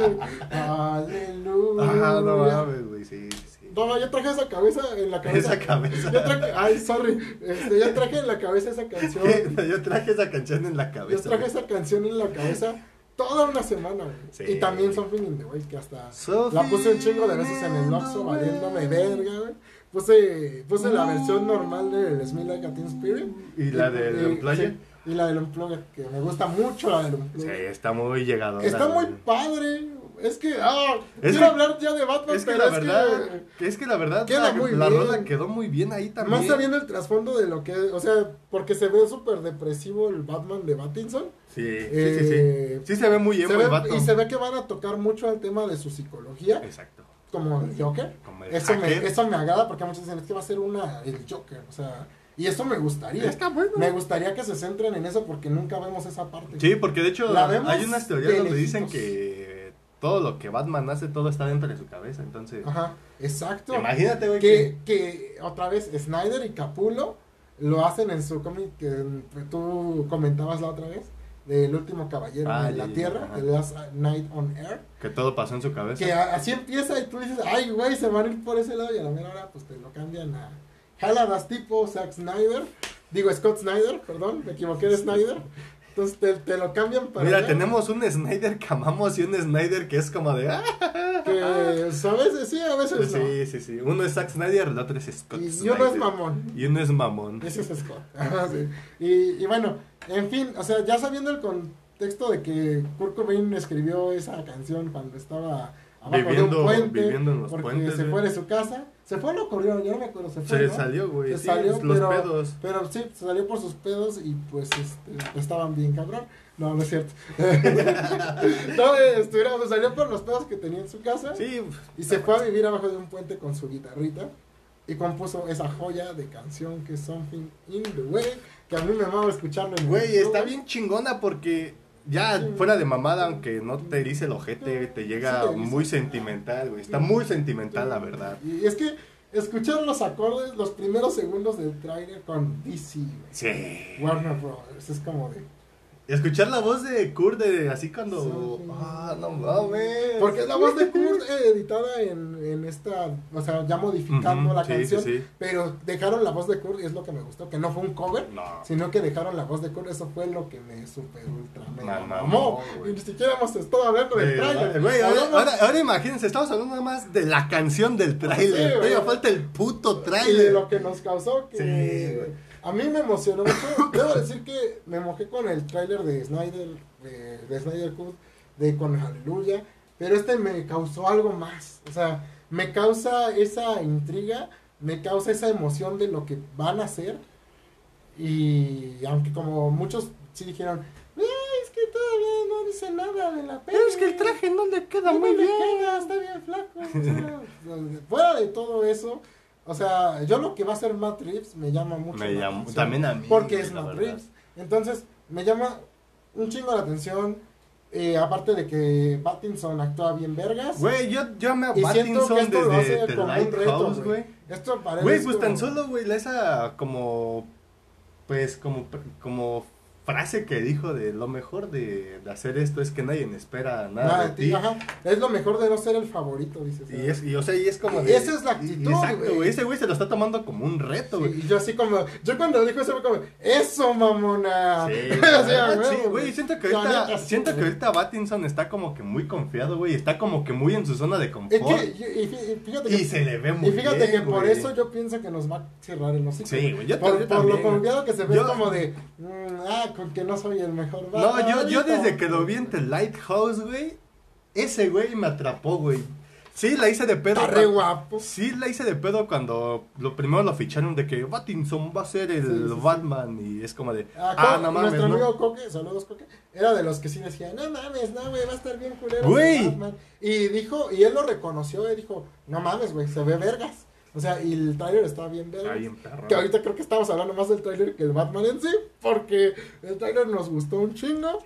aleluya. Ah, no mames, güey, sí, sí. No, yo traje esa cabeza en la cabeza. Esa cabeza. Yo traje, ay, sorry. Este, yo traje en la cabeza esa canción. Yo traje esa canción en la Yo cabeza. traje güey. esa canción en la cabeza toda una semana, güey. Sí. Y también Something in the Way, que hasta la puse un chingo de veces en el Oxxo, valiéndome verga, güey. Puse, puse la versión normal del Smell Like a Teen Spirit. ¿Y la del Unplugged? sí, y la del Unplugged, que me gusta mucho la del Sí, está muy llegadora. Está muy padre. Es que, ah, quiero que- hablar ya de Batman, Es que pero la verdad, que... es que la verdad, Queda la, muy la bien. rola quedó muy bien ahí también. Más sabiendo el trasfondo de lo que, o sea, porque se ve súper depresivo el Batman de Pattinson. Sí, sí, Eh, sí, sí. Sí se ve muy se emo ve- el vato. y se ve que van a tocar mucho el tema de su psicología, Exacto. como el Joker. Como el Eso me, eso me agrada porque muchos dicen, es que va a ser una, el Joker, o sea, y eso me gustaría. Está bueno. Me gustaría que se centren en eso porque nunca vemos esa parte. Sí, porque de hecho La hay unas teorías de donde dicen que todo lo que Batman hace, todo está dentro de su cabeza. Entonces, Ajá, exacto. imagínate, güey, que, que otra vez Snyder y Capullo lo hacen en su cómic que tú comentabas la otra vez, del último caballero Ah, de la Tierra, ajá. The Last Night on Earth, que todo pasó en su cabeza. que así empieza y tú dices, ay güey, se van a ir por ese lado y a la mera hora pues te lo cambian a jaladas tipo Zack Snyder, digo Scott Snyder, perdón, me equivoqué de Snyder, entonces te, te lo cambian para Mira, allá, tenemos un Snyder que amamos y un Snyder que es como de... Ah, pues, a veces sí, a veces no, sí, sí, sí. Uno es Zack Snyder, el otro es Scott y, y Snyder. uno es mamón. Y uno es mamón. Ese es Scott. Ajá, sí. y, y bueno, en fin, o sea, ya sabiendo el contexto de que Kurt Cobain escribió esa canción cuando estaba abajo de Viviendo- un puente, viviendo en los porque puentes, se güey. fue de su casa, se fue o lo corrieron, yo no me acuerdo, se fue, Se ¿no? salió, güey. Se sí, salió, los pero- pedos. Pero sí, se salió por sus pedos y pues este, estaban bien cabrón. No, no es cierto. no, eh, estuvieron, se salió por los pedos que tenía en su casa. Sí, Y se fue a vivir abajo de un puente con su guitarrita y compuso esa joya de canción que es Something in the Way, que a mí me amaba escucharlo en Güey, está bien chingona porque ya fuera de mamada, aunque no te erice el ojete, te llega Sí muy sentimental, güey. Está muy sentimental, la verdad. Y es que escuchar los acordes, los primeros segundos del trailer con DC, güey, Sí. Warner Brothers, es como de... Escuchar la voz de Kurt de así cuando... Sí. Ah, no mames. Porque es la voz de Kurt eh, editada en, en esta, o sea, ya modificando Ujú, la sí, canción, sí, sí. pero dejaron la voz de Kurt y es lo que me gustó, que no fue un cover, No. sino que dejaron la voz de Kurt, eso fue lo que me super ultra mega Ma- mamó. Y ni siquiera hemos estado hablando del Eh, trailer. Güey, ahora, ahora, ahora imagínense, estamos hablando nada más de la canción del güey. Todavía falta el puto y de lo que nos causó que. A mí me emocionó mucho. Debo decir que me mojé con el tráiler de Snyder, de, de Snyder Cut, de con Aleluya, pero este me causó algo más. O sea, me causa esa intriga, me causa esa emoción de lo que van a hacer. Y aunque como muchos sí dijeron, "Eh, es que todavía no dice nada de la peli. no le queda No me queda, está bien flaco. o sea, fuera de todo eso, o sea, yo lo que va a hacer Matt Reeves me llama mucho Me atención, también a mí. Porque es Matt verdad. Reeves. Entonces, me llama un chingo la atención. eh, aparte de que Pattinson actúa bien vergas. Güey, yo, yo me a Y siento que esto desde The Lighthouse, güey. Esto para él Güey, es pues tan solo, güey, la esa como. Pues como. Como frase que dijo de lo mejor de, de hacer esto es que nadie espera nada, de ti. ajá. Es lo mejor de no ser el favorito, dices. Y es, y, o sea, y es como Y de- esa es la y- actitud, Exacto, güey. güey. Ese güey se lo está tomando como un reto, güey. Sí, y yo así como, yo cuando dijo eso fue como, eso mamona. Sí, huevo, sí, güey, siento que ahorita, siento que güey. ahorita Battinson está como que muy confiado, güey, está como que muy en su zona de Es confort. que, y, fíjate que, se le ve muy y fíjate bien, que por güey. eso yo pienso que nos va a cerrar el hocico. Sí, güey, yo por, lo también, güey. confiado que se ve Yo- como de, mm, ah, con que no soy el mejor No, Batman yo, yo desde que lo vi en The Lighthouse, güey, ese güey me atrapó, güey. Sí, la hice de pedo. Está re guapo. Sí, la hice de pedo cuando lo primero lo ficharon de que Battinson va a ser el Sí, sí, sí. Batman y es como de, Ah, ah, no mames, nuestro ¿no? amigo Coque, saludos Coque, era de los que sí decía, no mames, no, güey, va a estar bien culero. Güey. ese Batman". Y dijo, y él lo reconoció, y dijo, no mames, güey, se ve vergas. O sea, y el tráiler está bien vergas. Está bien perro. Que ahorita creo que estamos hablando más del tráiler que el Batman en sí, porque el tráiler nos gustó un chingo.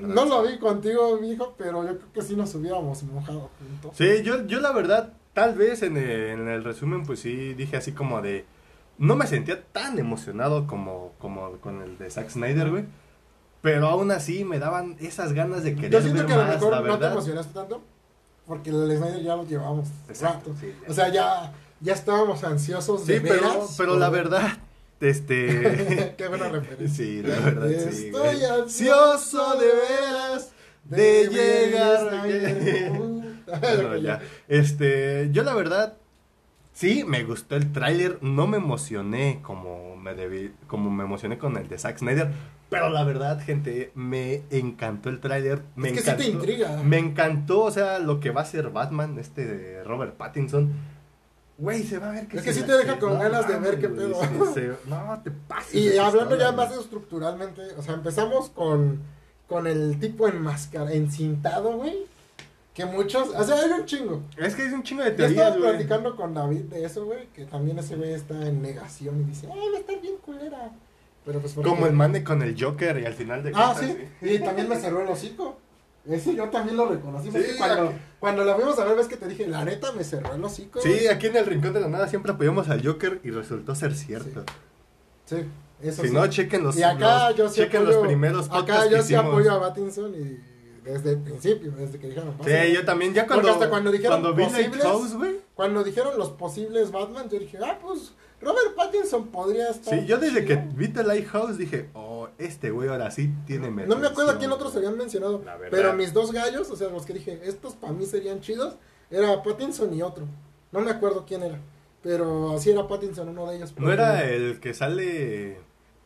No lo vi contigo, mijo, pero yo creo que sí nos hubiéramos mojado juntos. Sí, yo, yo la verdad, tal vez en el, en el resumen, pues sí, dije así como de... No me sentía tan emocionado como, como con el de Zack Snyder, güey. Pero aún así me daban esas ganas de querer Yo siento ver que a lo mejor no te emocionaste tanto, porque el Snyder ya lo llevamos Exacto, rato. sí, ya. O sea, ya, ya estábamos ansiosos Sí, de pero, veras pero la verdad, este... Qué buena referencia. Sí, la verdad, sí. Estoy ansioso de veras de ver llegar. Snyder. Bueno, ya. Este, yo la verdad, sí, me gustó el tráiler, no me emocioné como me debí, como me emocioné con el de Zack Snyder, pero la verdad, gente, me encantó el tráiler, me Es que sí encantó. te intriga. Me encantó, o sea, lo que va a ser Batman, este de Robert Pattinson. Güey, se va a ver que Es que sí te deja con ganas de ver qué pedo. no, te pases. Y hablando ya más estructuralmente, o sea, empezamos con, con el tipo enmascarado, encintado, güey. Que muchos, o sea, hay un chingo. Es que es un chingo de Yo teorías, estaba güey. platicando con David de eso, güey, que también ese güey está en negación y dice, ay, va a estar bien culera. Pero pues Como el mane con el Joker y al final de Ah, cuentas, sí, y también me cerró el hocico. Ese yo también lo reconocí. Sí, cuando, aquí- cuando la fuimos a ver, ves que te dije, la neta me cerró el hocico. Sí, aquí en el Rincón de la Nada siempre apoyamos al Joker y resultó ser cierto. Sí, eso si sí. no, chequen los, y acá los- yo sí chequen apoyo, los primeros acá yo sí apoyo a Battinson y desde el principio, desde que dijeron. Sí, yo también, ya Porque cuando, hasta cuando dijeron cuando posibles-. Cuando dijeron los posibles Batman, yo dije, ah, pues Robert Pattinson podría estar. Sí, yo desde chido. que vi The Lighthouse dije, oh, este güey ahora sí tiene No me acuerdo a quién otros habían mencionado. La verdad. Pero mis dos gallos, o sea, los que dije, estos para mí serían chidos, era Pattinson y otro. No me acuerdo quién era. Pero así era Pattinson, uno de ellos. ¿No era el que sale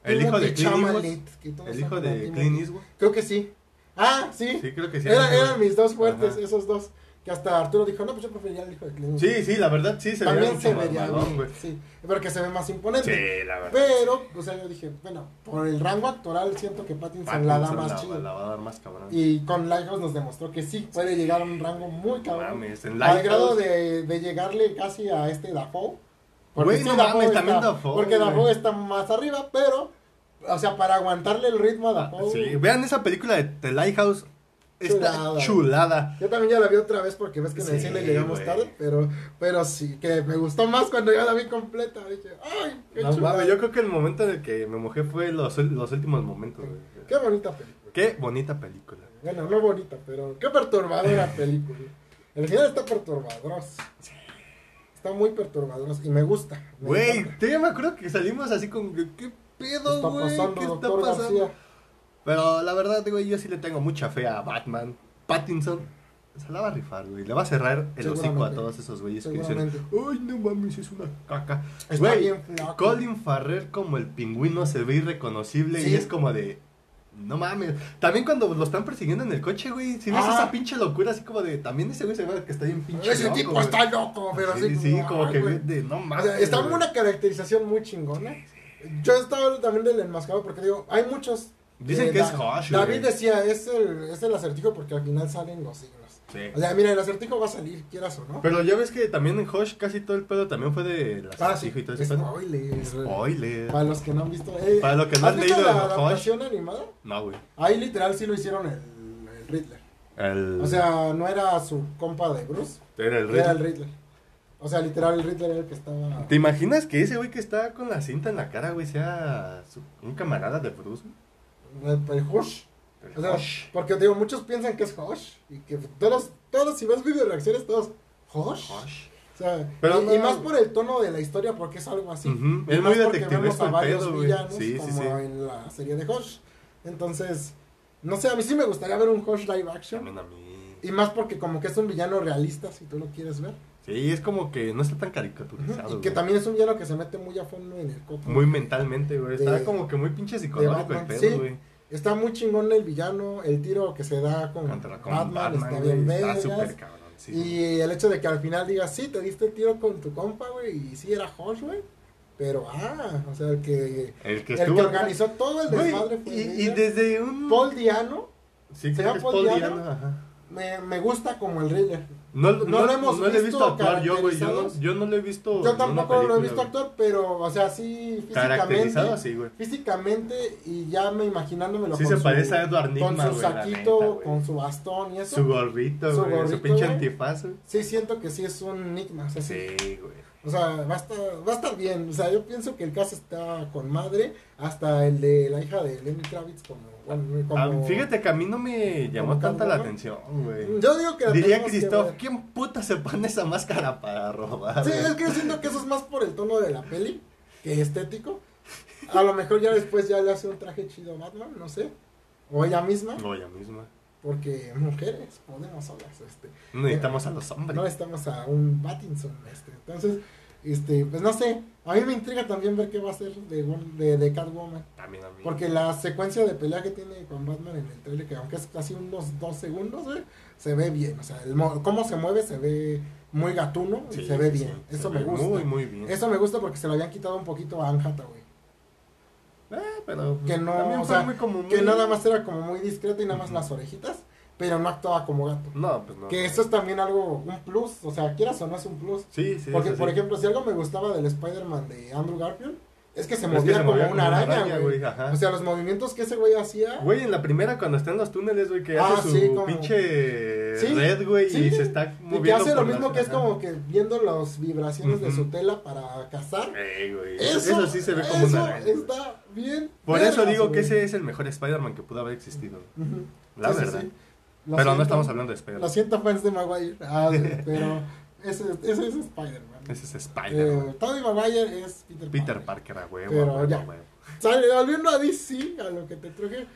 el hijo de Clint Eastwood? El hijo de. Clint Eastwood. Creo que sí. Ah, sí. Sí, creo que sí. Era- eran mis dos fuertes, Ajá. esos dos. Que hasta Arturo dijo, no, pues yo preferiría el hijo de Clint. Sí, sí, la verdad sí se veía También mucho se vería malón, bien, güey. Sí, porque se ve más imponente. Sí, la verdad. Pero, o sea, yo dije, bueno, por el rango actoral siento que Pattinson, la da Pattinson más la, chido. la va a dar más cabrón. Y con Lighthouse nos demostró que sí, puede llegar a un rango muy cabrón. Mames, en Al Lighthouse- grado de, de llegarle casi a este Dafoe. Güey, no mames, también Dafoe, Porque güey. Dafoe está más arriba, pero, o sea, para aguantarle el ritmo a Ah, Dafoe. sí, vean esa película de The Lighthouse. Está Chulada. chulada. Yo también ya la vi otra vez porque ves que en el Sí, cine llegamos tarde, pero, pero sí, que me gustó más cuando ya la vi completa. Dije, ay, qué No chulada. yo creo que el momento en el que me mojé fue los, los últimos momentos. güey. Qué bonita película. Qué bonita película. Bueno, no bonita, pero qué perturbadora película. El final está perturbador. Está muy perturbador y me gusta. Güey, te me acuerdo que salimos así con que, ¿qué ¿Qué pedo, está güey? pasando, ¿Qué está doctor pasando? Pero la verdad, güey, yo sí le tengo mucha fe a Batman. Pattinson se la va a rifar, güey. Le va a cerrar el hocico a todos esos güeyes que dicen, ay, no mames, es una caca. Está Güey, bien flaco. Colin Farrell como el pingüino se ve irreconocible Sí. y es como de... No mames. También cuando lo están persiguiendo en el coche, güey, si ves Ah. esa pinche locura así como de... También ese güey se ve que está bien pinche Ese loco, tipo güey. está loco, pero Sí, así sí, como ay, que de... No O mames. sea, está güey. una caracterización muy chingona. Yo estaba hablando también del enmascarado porque digo, hay muchos. Dicen eh, que es Da- Hush, David güey. decía, es el, es el acertijo porque al final salen los signos. Sí. O sea, mira, el acertijo va a salir, quieras o no. Pero ya ves que también en Hush casi todo el pedo también fue de la Ah, sí, y todo pedo. spoiler. Spoiler. Para los que no han visto. eh, Para los que no ¿has han leído la adaptación animada? No, güey. Ahí literal sí lo hicieron el, el Riddler. El... O sea, no era su compa de Bruce, era el era el Riddler. Riddler. O sea, literal el Riddler era el que estaba... ¿Te imaginas que ese güey que está con la cinta en la cara, güey, sea su- un camarada de Bruce? güey? El, Hush. El O sea, Hush. porque digo, muchos piensan que es Hush. Y que todos, todos si ves video reacciones, todos, Hush. Hush. O sea, Pero y, no- y más por el tono de la historia, porque es algo así. Ujú, Y es muy detectivesco el pedo, güey. Sí, sí, como sí. en la serie de Hush. Entonces, no sé, a mí sí me gustaría ver un Hush live action. También a mí. Y más porque como que es un villano realista, si tú lo quieres ver. Sí, es como que no está tan caricaturizado. Y que güey. también es un villano que se mete muy a fondo en el coto. Muy mentalmente, güey. Está De- como que muy pinche psicológico el pedo, sí. güey. Está muy chingón el villano, el tiro que se da con, Contra con Batman, Batman, está bien Está vergas. súper cabrón. Sí. Y el hecho de que al final digas, sí, te diste el tiro con tu compa, güey, y sí era Josh, güey. Pero, ah, o sea, el que, El que el estuvo. que organizó todo el Güey, desmadre fue y, desde un. Paul Diano. Sí, ¿Se creo que es Paul Paul Diano? Diano, ajá. Me, me gusta como el Riddler. No, No no, lo hemos no le he visto visto actuar yo, güey. Yo no, yo no lo he visto. Yo tampoco lo he película, visto actuar, pero, o sea, sí, físicamente. Caracterizado así, güey. Físicamente, y ya me imaginándomelo Sí con se su- parece a Edward Con Nigma, su güey. la saquito, neta, con su bastón y eso. Su gorrito, Su güey. Su pinche antifaz, güey. Sí, siento que sí es un enigma. O sea, sí. Sí, güey. O sea, va a, estar, va a estar bien. O sea, yo pienso que el caso está con madre. Hasta el de la hija de Lenny Kravitz, como. Como Ah, fíjate que a mí no me llamó tanta la atención, güey. Yo digo que la Diría Christoph. ¿quién puta se pone esa máscara para robar? Sí, es que yo siento que eso es más por el tono de la peli que estético. A lo mejor ya después ya le hace un traje chido a Batman, no sé. O ella misma, No, ella misma. porque mujeres podemos solas. Este. No necesitamos a los hombres. No estamos a un Pattinson. Este. Entonces, este, pues no sé. A mí me intriga también ver qué va a hacer de, de, de Catwoman. También a mí. Porque la secuencia de pelea que tiene con Batman en el trailer, que aunque es casi unos dos segundos, güey, se ve bien. O sea, el mo- cómo se mueve se ve muy gatuno y se ve bien. Eso me gusta. Muy, muy bien. Eso me gusta porque se lo habían quitado un poquito a Anne Hathaway. Eh, pero Que no, o sea, muy como Que nada más era como muy discreta y nada más las orejitas, pero no actuaba como gato. No, pues no. Que eso es también algo, un plus, o sea, quieras o no es un plus. Sí, sí. Porque, por ejemplo, si algo me gustaba del Spider-Man de Andrew Garfield, es que se Es que movía se como movía una como una araña, araña, güey. O sea, los movimientos que ese güey hacía. Güey, en la primera cuando está en los túneles, güey, que Ah, hace su sí, como- pinche Sí, red, güey, sí. y se está y moviendo que hace lo mismo las- que es como que viendo las vibraciones de su tela para cazar. Ey, güey. Eso, Eso, sí se ve como eso una araña. está bien. Por eso digo que ese es el mejor Spider-Man que pudo haber existido. La verdad. Lo Pero no estamos hablando de Lo Spider-Man. siento, fans de Maguire. Ah, pero ese, ese es Spider-Man. Ese es Spider-Man. Eh, Tobey Maguire es Peter, Peter Parker. A huevo. Pero huevo, ya. huevo. Sale, volviendo a DC, a lo que te truje.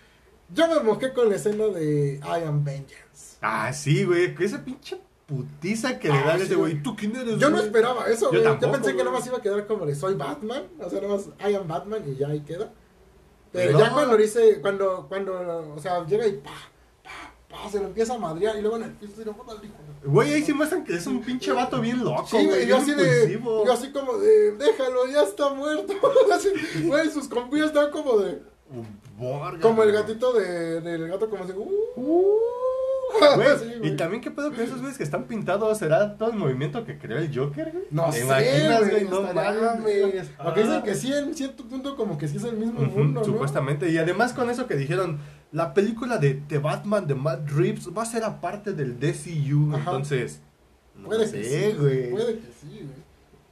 Yo me mojé con la escena de I Am Vengeance. Ah, sí, güey. Esa pinche putiza que le Ah, dan a ese güey. ¿Tú quién eres, Yo no esperaba eso, Yo güey. Yo, tampoco, pensé que nada más iba a quedar como de soy Batman. O sea, nada más I am Batman y ya ahí queda. Pero No. ya cuando dice, cuando, cuando, o sea, llega y pa, pa, se lo empieza a madrear y luego en el piso se lo pone al hijo. Güey, ahí sí muestran que es un pinche vato bien loco, Sí, güey. yo así de, yo así como de, déjalo, ya está muerto. Güey, sus compillas están como de, Borga, como el gatito de, del gato como así, uh, Güey, Sí, y también qué pedo con esos güeyes que están pintados, ¿será todo el movimiento que creó el Joker, güey? No ¿Te sé, imaginas, güey? No mames. Porque dicen Ah. que sí, en cierto punto como que sí es el mismo mundo, ¿no? Supuestamente, y además con eso que dijeron, la película de, de Batman de Matt Reeves va a ser aparte del DCU, Ajá. entonces... No Puede sé, que sí, güey. Puede que sí, güey.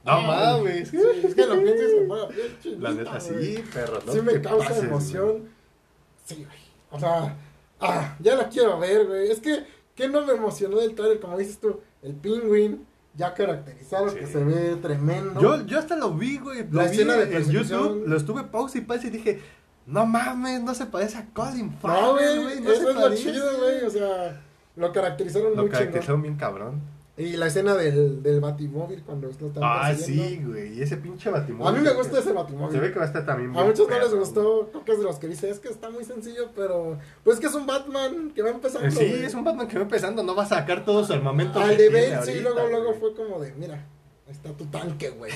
No Ah, mames. sí, es que lo piensas bien chinita, La neta, sí, perro, no sí me causa emoción. Sí, güey. O sea, ah, ya la quiero ver, güey. Es que, ¿qué no me emocionó del trailer? Como dices tú, el Penguin ya caracterizado, Sí. que se ve tremendo. Yo, yo hasta lo vi, güey. Lo La vi escena de en. YouTube, lo estuve pausa y pausa y dije, no mames, no se parece a Colin no, Farrell, güey, güey. No eso se es lo parece. chido, güey. O sea, lo caracterizaron Lo muy chingón. caracterizaron bien cabrón. Y la escena del, del batimóvil cuando lo están Ah, sí, güey. Y ese pinche batimóvil. A mí me gusta ese batimóvil. Se ve que va a estar también A muchos no les gustó, creo que es de los que dice, es que está muy sencillo, pero pues que es un Batman que va empezando. Eh, Sí, güey. es un Batman que va empezando, no va a sacar todo su armamento. Al de Bane, sí, luego, luego fue como de, mira, está tu tanque, güey.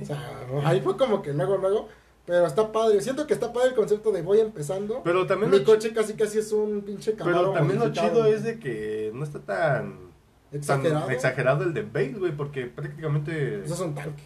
O sea, ahí fue como que luego, luego, pero está padre. Siento que está padre el concepto de voy empezando. Pero también, Mi coche casi casi es un pinche Camaro pero también lo chido güey. es de que no está tan exagerado. tan exagerado el de Bale, güey, porque prácticamente Eso es un tanque.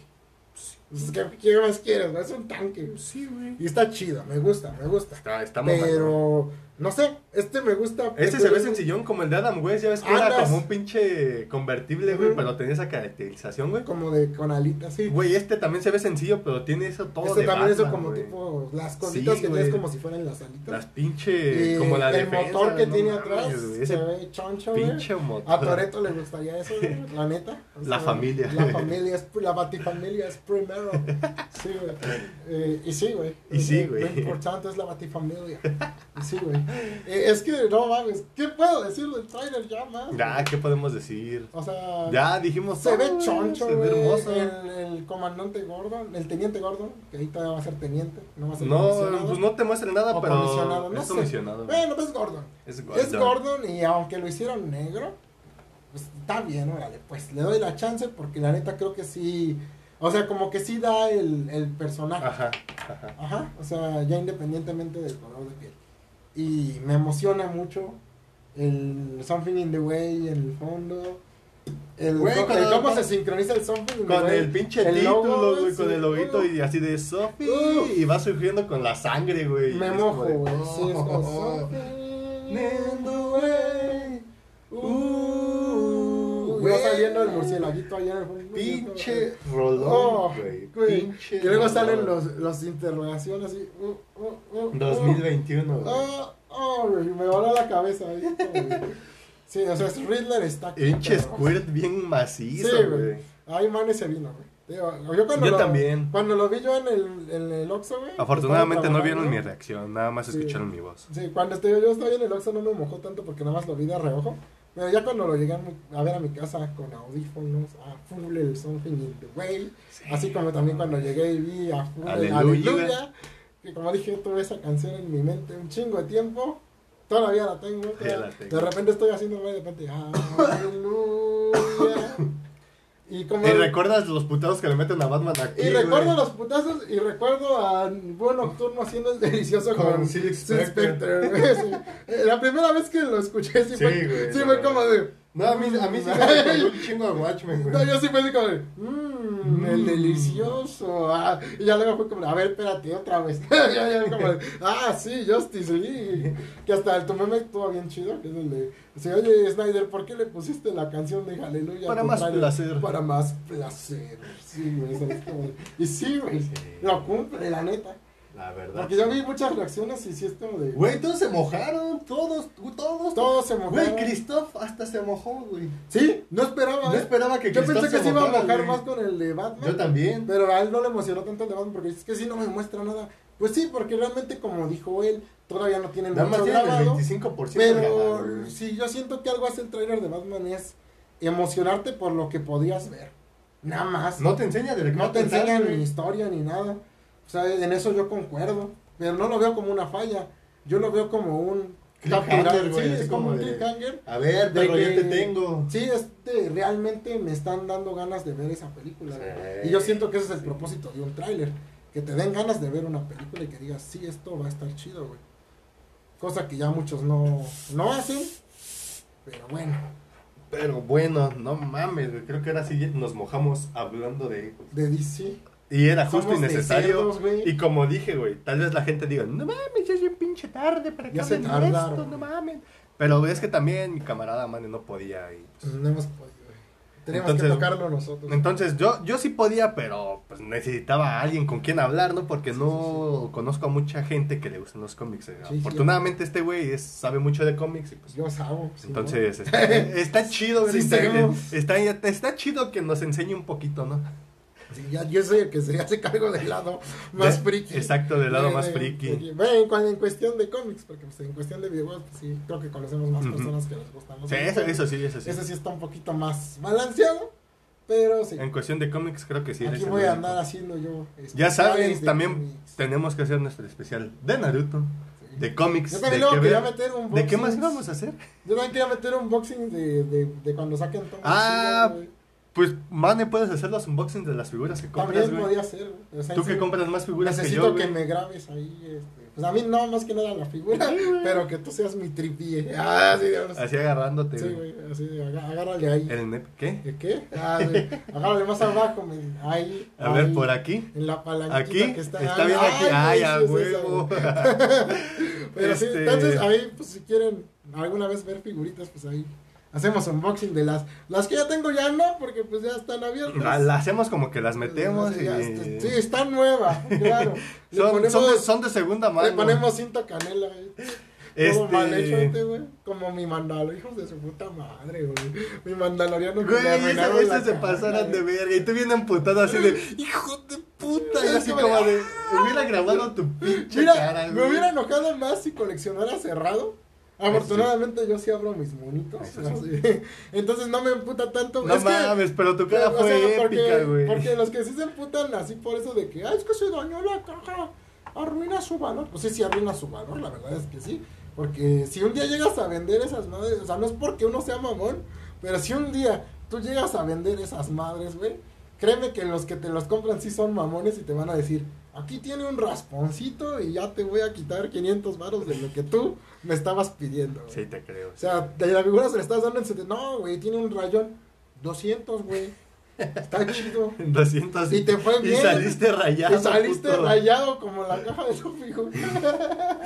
Pues, ¿qué, qué más quieres? güey? Es un tanque. Sí, güey. Y está chido, me gusta, me gusta. Está, está. Pero, no sé, este me gusta. Este se ve sencillón como el de Adam West, ya ves que era como un pinche convertible, güey, pero tenía esa caracterización, güey. Como de con alitas, sí. Güey, este también se ve sencillo, pero tiene eso todo este de también eso Batman, como güey. tipo las cositas Sí, que tienes como si fueran las alitas. Las pinche, Y como la el defensa, motor que no tiene mames, atrás se ve choncho, güey. pinche motor. A Toreto le gustaría eso, la neta. O La familia. La familia es, la batifamilia es primero. Sí, güey. Eh, y sí, güey. Y sí, Lo- güey. Lo importante es la batifamilia. Y sí, güey. Eh, es que, no mames, ¿qué puedo decir del trailer ya más? Ya, ¿qué podemos decir? O sea, Ya dijimos se ve choncho, se ve hermoso. El, el comandante Gordon, el teniente Gordon, que ahorita va a ser teniente, no va a ser No, pues no te muestran nada, O pero comisionado, no es sé. comisionado. Bueno, pues es Gordon. Es Es Gordon y aunque lo hicieron negro, pues está bien, órale, pues le doy la chance porque la neta creo que sí, o sea, como que sí da el, el personaje. Ajá, ajá. Ajá, o sea, ya independientemente del color de piel. Y me emociona mucho el Something in the Way en el fondo. El, Güey, el cómo se sincroniza el Something Con el pinche el título, güey, con el uh, y así de Sophie. Y va surgiendo con la sangre, güey. Me mojo, güey. Sí, es como Uh, va saliendo el murcielaguito allá fondo. Pinche Oh, rolón, güey. Pinche Y luego salen los, los interrogaciones así. Uh, uh, uh, uh. 2021, güey. Oh, oh, güey, me voló la cabeza ahí. güey. Sí, o sea, es Riddler está. Pinche squirt bien macizo, Sí, güey. güey. Ay, man, ese vino, güey. Yo, Yo lo, también. Cuando lo vi yo en el, en el Oxxo, güey. Afortunadamente no vieron mi reacción, nada más Sí. escucharon mi voz. Sí, cuando estoy, yo estaba en el Oxxo no me mojó tanto porque nada más lo vi de reojo. Pero ya cuando lo llegué a, mi- a ver a mi casa con audífonos, a full el Something in the Way. Así como también cuando llegué y vi a full el Aleluya. Aleluya. Que como dije, tuve esa canción en mi mente un chingo de tiempo. Todavía la tengo. Ya la tengo. De repente estoy haciendo, de repente, aleluya. Y como... ¿Y recuerdas los putados que le meten a Batman aquí? Y recuerdo güey? los putazos y recuerdo a Buen Nocturno haciendo el delicioso con, Con Spectre. La primera vez que lo escuché sí, Sí, fue, güey, sí fue como de... No, a mí, a mí sí me recordó un chingo a Watchmen, güey. No, yo sí así como de... Mmm, el Mm. delicioso. Ah, y ya luego fue como, a ver, espérate, otra vez. ya, ya, como de, ah, sí, Justice League. Que hasta el tu meme estuvo bien chido, que es el de... Sí, oye, Snyder, ¿por qué le pusiste la canción de Aleluya? Para más trailer?" placer. Para más placer. Sí, güey, eso es como de- Y sí, güey, Sí. lo cumple, la neta. La verdad. Porque yo vi muchas reacciones y sí es como de... Güey, todos se mojaron, todos, todos. Todos se mojaron. Güey, Christoph hasta se mojó, güey. Sí, no esperaba. No ¿eh? esperaba que Yo Christoph pensé que se iba a mojar güey. más con el de Batman. Yo también. Pero a él no le emocionó tanto el de Batman porque es que sí no me muestra nada. Pues sí, porque realmente como dijo él, todavía no tienen Nada más tiene el grabado. 25% Pero güey. sí, yo siento que algo hace el trailer de Batman es emocionarte por lo que podías ver. Nada más. No te enseña de No te güey. ni historia ni nada. En eso yo concuerdo. Pero no lo veo como una falla. Yo lo veo como un capturar. Sí, es como un cliffhanger. A ver, de pero que- te tengo. Sí, este, realmente me están dando ganas de ver esa película. Sí. Y yo siento que ese es el Sí. propósito de un tráiler. Que te den ganas de ver una película y que digas, sí, esto va a estar chido, güey. Cosa que ya muchos no, no hacen. Pero bueno, Pero bueno, no mames, güey. Creo que ahora sí nos mojamos hablando de. de DC. Y era justo Somos y de necesario. cerdos. Y como dije, güey, tal vez la gente diga, no mames, ya es bien pinche tarde para que hablen esto, no mames. Pero es que también mi camarada Mane no podía. Y, pues, Pues no hemos podido, güey. Tenemos Entonces- que tocarlo nosotros. Entonces yo, yo sí podía, pero pues necesitaba a alguien con quien hablar, ¿no? Porque Sí, no conozco a mucha gente que le gustan los cómics. eh. Sí, sí. Afortunadamente este güey es- sabe mucho de cómics y pues Yo sabo. sí, entonces está, está chido Sí, está, está chido que nos enseñe un poquito, ¿no? Ya, yo soy el que se hace cargo del lado más De- friki. Exacto, del lado De- más de- friki. de- Bueno, en, cuestión de cómics, porque pues, en cuestión de videojuegos, pues sí, creo que conocemos más personas que les gustan los Sí, eso, videojuegos. eso sí, eso sí. Ese sí está un poquito más balanceado, pero sí. En cuestión de cómics creo que sí. Aquí voy a andar haciendo yo. Ya especiales sabes, de también cómics. tenemos que hacer nuestro especial de Naruto, de cómics, Yo de, luego quería meter un ¿De qué más boxing. íbamos a hacer? Yo también quería meter un boxing de, de, de cuando saquen tomos Ah. Pues, Mane, puedes hacer los unboxings de las figuras que compras, También podía güey. O sea, Tú sí, que compras más figuras que Necesito yo, que, güey. me grabes ahí, este, Pues a mí no, más que nada la figura, pero que tú seas mi tripié. Ah, sí, diablos. Así agarrándote, Sí, güey. así, agá- agárrale ahí. ¿El nep qué? ¿De qué? Ah, sí. Agárrale más abajo, men. Ahí. A ver, por aquí. En la palanquita Aquí. que está. Está bien aquí. Ay, a es esa, huevo. Pero sí, Este- entonces ahí, pues si quieren alguna vez ver figuritas, pues ahí hacemos unboxing de las. Las que ya tengo ya no, porque pues ya están abiertas. La, la hacemos como que las metemos Sí, y... ya Sí, están nuevas, claro. Son, ponemos, son, de, son de segunda mano. le ponemos cinta canela, güey. Este- mal hecho este, güey. Como mi mandalo, hijos de su puta madre, güey. Mi mandaloriano Güey, esa vez se cara, pasaran de verga. Y tú bien emputado así de, hijo de puta. Y así me- como de, hubiera grabado tu pinche Mira, cara, me güey. hubiera enojado más si coleccionara cerrado. Afortunadamente yo sí abro mis monitos. Entonces no me emputa tanto. No es que- mames, pero tu cara o fue sea, porque, épica, güey. Porque los que sí se emputan así por eso de que, ay, es que se dañó la caja, arruina su valor. Pues sí, sí arruina su valor, la verdad es que sí. Porque si un día llegas a vender esas madres, o sea, no es porque uno sea mamón, pero si un día tú llegas a vender esas madres, güey, créeme que los que te los compran sí son mamones y te van a decir, aquí tiene un rasponcito y ya te voy a quitar 500 varos de lo que tú me estabas pidiendo. güey". Sí, te creo. O sea, de la figura se le estás dando en 70. No, güey, tiene un rayón. 200, güey. Está chido. 200 Y te fue bien. Y saliste rayado. Y saliste puto. rayado como la caja de tu figura.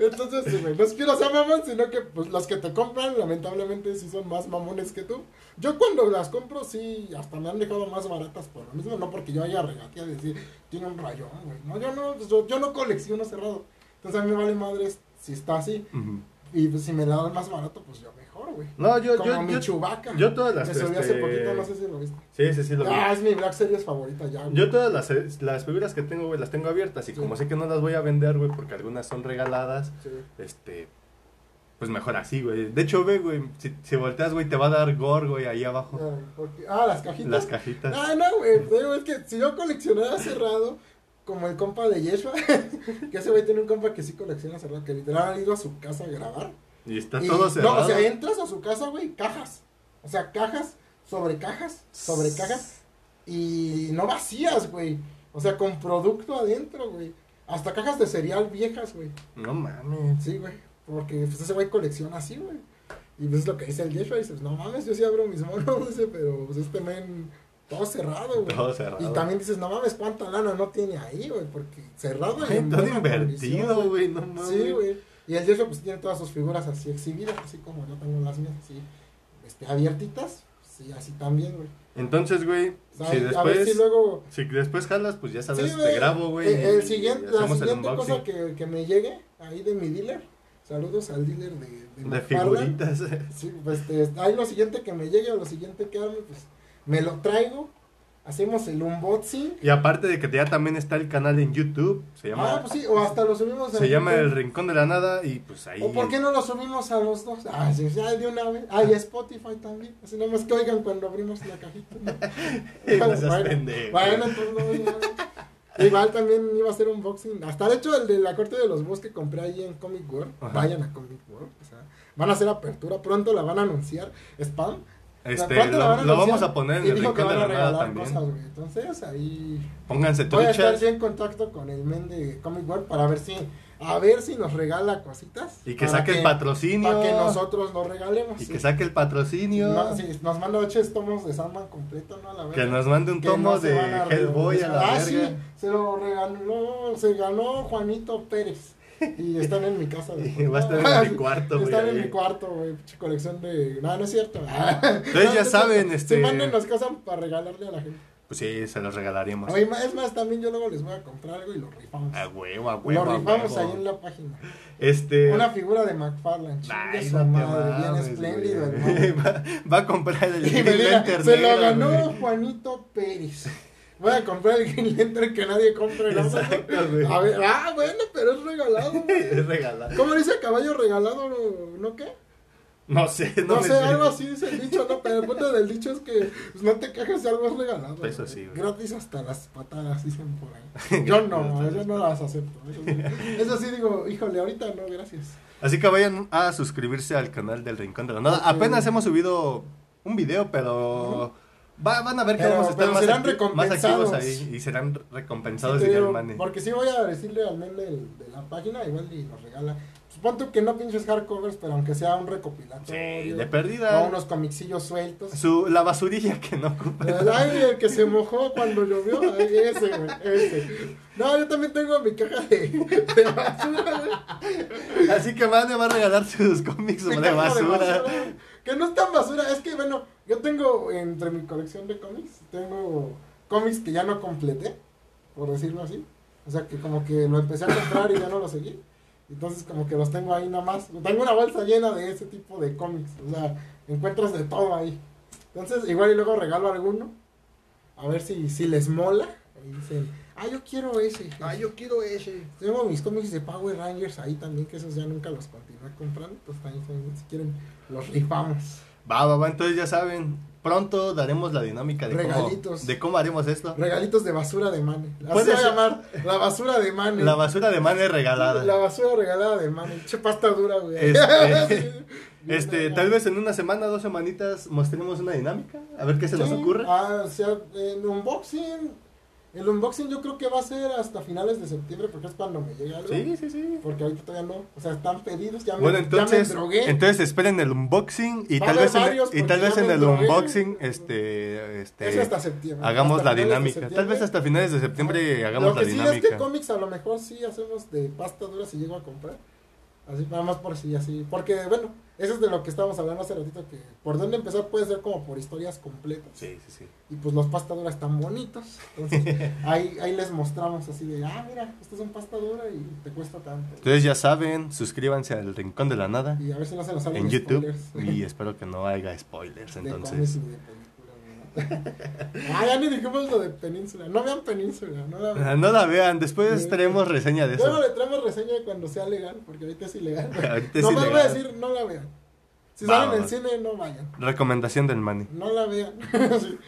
Entonces, güey, no es que no sea mamón, sino que pues, los que te compran, lamentablemente, sí son más mamones que tú. Yo cuando las compro, sí, hasta me han dejado más baratas por lo mismo. No porque yo haya regateado y decir, tiene un rayón, güey. No, yo no, pues, yo, yo no colecciono cerrado. Entonces a mí me vale madre si está así. Y pues si me la dan más barato, pues yo mejor, güey. No, yo, Como yo, mi yo, Chewbacca. yo todas las, Me subí este, hace poquito, no sé si lo viste. Sí, sí, sí, lo vi. Ah, es mi Black Series favorita ya, güey. Yo todas las, las figuras que tengo, güey, las tengo abiertas. Y Sí. como sé que no las voy a vender, güey, porque algunas son regaladas, Sí. este... Pues mejor así, güey. De hecho, ve, güey, si, si volteas, güey, te va a dar gore, güey, ahí abajo. Ah, porque- ah, las cajitas. Las cajitas. Ah, no, güey. es que si yo coleccionara cerrado, como el compa de Yeshua, que ese güey tiene un compa que sí colecciona cerrado, que literal ha ido a su casa a grabar. Y está Y- todo cerrado. No, o sea, entras a su casa, güey, cajas. O sea, cajas sobre cajas, sobre cajas. Y no vacías, güey. O sea, con producto adentro, güey. Hasta cajas de cereal viejas, güey. No mames. Sí, güey. Porque pues, ese güey colecciona así, güey. Y pues es lo que dice el Yeshua. Dices, no mames, yo sí abro mis monos, dice, pero pues este men todo cerrado, güey. Todo cerrado. Y también dices, no mames, cuánta lana no tiene ahí, güey. Porque cerrado Ay, en todo invertido, güey, no mames. Sí, güey. Y el Yeshua pues tiene todas sus figuras así exhibidas, así como yo tengo las mías, así este, abiertitas. Sí, así también, güey. Entonces, güey, si después, si luego... si después jalas, pues ya sabes, Sí, te güey. grabo, güey. Eh, el siguiente, la siguiente cosa que, que me llegue ahí de mi dealer. Saludos al dealer de, de, de figuritas. Sí, pues este, ahí lo siguiente que me llegue o lo siguiente que arme, pues me lo traigo. Hacemos el unboxing. Y aparte de que ya también está el canal en YouTube, se llama, Ah, pues sí, o hasta lo subimos en se llama El. Rincón de la Nada y pues ahí... ¿O por qué no lo subimos a los dos? Ah, sí, ya de una vez. Ah, y Spotify también. Así nomás que oigan cuando abrimos la cajita. ¿no? No seas pendejo. bueno, entonces no. Igual también iba a hacer un unboxing. Hasta de hecho el de la corte de los bosques que compré ahí en Comic World. Ajá. Vayan a Comic World. O sea, van a hacer apertura. Pronto la van a anunciar. Spam. Este, lo, lo anunciar vamos a poner en el que Rincón de la Nada también. cosas. Entonces ahí Pónganse voy a estar truchas en contacto con el men de Comic World para ver si a ver si nos regala cositas y que saque el patrocinio. para que nosotros lo regalemos. Y sí. que saque el patrocinio. No, sí, nos manda ocho tomos de Sandman completo, ¿no? A la Que verga. nos mande un Que tomo no de van a Hellboy a la Ah, verga. sí, se lo regaló, se ganó Juanito Pérez. Y están en mi casa. Y va a estar en mi cuarto, güey, Están en mi cuarto, güey. pinche Colección de. No, no es cierto. Entonces ya saben, este- Si mándenos cosas para regalarle a la gente. Pues sí, se los regalaríamos. Oye, es más, también yo luego les voy a comprar algo y lo rifamos. A huevo, a lo huevo. a rifamos huevo. ahí en la página. Este. Una figura de McFarlane. Ay, su bien espléndido, hermano. va, va a comprar el Lantern se lo ganó. Juanito Pérez. Voy a comprar el Green Lantern que nadie compre, ¿no? Exacto, güey. A ver, ah, bueno, pero es regalado, güey. Es regalado. ¿Cómo dice caballo regalado, no qué? No sé, No, no, sé, sé. algo así dice el dicho, ¿no? Pero el punto del dicho es que pues, no te quejes si algo es regalado. Eso sí, güey. Gratis hasta las patadas, dicen por ahí. Yo no, yo no las acepto. Eso sí, eso sí digo, híjole, ahorita no, gracias. Así que vayan a suscribirse al canal del Rincón de la Nada. Apenas hemos subido un video, pero Va- van a ver que Pero- vamos a estar pero más, serán acti- más activos ahí y serán recompensados, Sí, digo, Mane. Porque si voy a decirle al men del- de la página, igual y nos regala. Pon tú que no pinches hardcovers, pero aunque sea un Sí, recopilatorio. de o perdida. unos comicillos sueltos. Su, la basurilla que no ocupa. El ay, el que se mojó cuando llovió, ay, ese, güey, ese. No, yo también tengo mi caja de, de basura, güey. Así que Mane va a regalar sus cómics Mi sobre de basura. Que no es tan basura, es que bueno, yo tengo entre mi colección de cómics, tengo cómics que ya no completé, por decirlo así. O sea, que como que lo empecé a comprar y ya no lo seguí. Entonces como que los tengo ahí nada más. Tengo una bolsa llena de ese tipo de cómics. O sea, encuentras de todo ahí. Entonces igual y luego regalo alguno. A ver si, si les mola. Y dicen, ah, yo quiero ese. Ah, yo quiero ese. Tengo mis cómics de Power Rangers ahí también, que esos ya nunca los continué comprando. Pues también, también, si quieren, los rifamos. Va, va, va, entonces ya saben, pronto daremos la dinámica de cómo, Regalitos. de cómo haremos esto. Regalitos de basura de Mane. Así va a llamar. La basura de Mane. La basura de Mane regalada. La basura regalada de Mane. Che pasta dura, güey. Este-. Este, tal vez en una semana, dos semanitas, mostremos una dinámica. A ver qué se nos ocurre. Ah, o sea, en unboxing. El unboxing yo creo que va a ser hasta finales de septiembre porque es cuando me llega algo. Sí, sí, sí. Porque ahorita todavía no. O sea, están pedidos. Ya me, Bueno, ya entonces, me drogué. entonces esperen el unboxing y Va tal vez en, y tal vez en el drogué. unboxing este este Es hasta septiembre. hagamos Hasta la dinámica. Tal vez hasta finales de septiembre hagamos Lo la que sí es dinámica. que cómics a lo mejor sí hacemos de pasta dura si llego a comprar. Así, nada más por si así. Porque, bueno, eso es de lo que estábamos hablando hace ratito. Que por dónde empezar puede ser como por historias completas. Sí, sí, sí. Y pues los pasta dura están bonitos. Entonces, ahí, ahí les mostramos así de, ah, mira, esto es un pasta dura y te cuesta tanto. Entonces ya saben, suscríbanse al Rincón de la Nada Y a ver si no se nos salen en YouTube spoilers y espero que no haya spoilers entonces. de. Ah, ya ni dijimos lo de Península. No vean Península, no la vean. No la vean, después traemos reseña de Luego eso. le traemos reseña cuando sea legal, porque ahorita es ilegal. Ahorita es no más voy a ilegal. decir, no la vean. Si Va, salen en cine, no vayan. Recomendación del Mani. No la vean. Sí.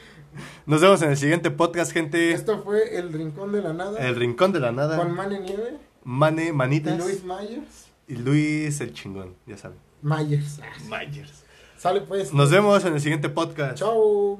Nos vemos en el siguiente podcast, gente. Esto fue El Rincón de la Nada. El Rincón de la Nada. Con Mane Nieve Mane, y manitas. Luis Myers. Y Luis el chingón, ya saben. Myers. Myers. Sale pues. Nos vemos en el siguiente podcast. Chao.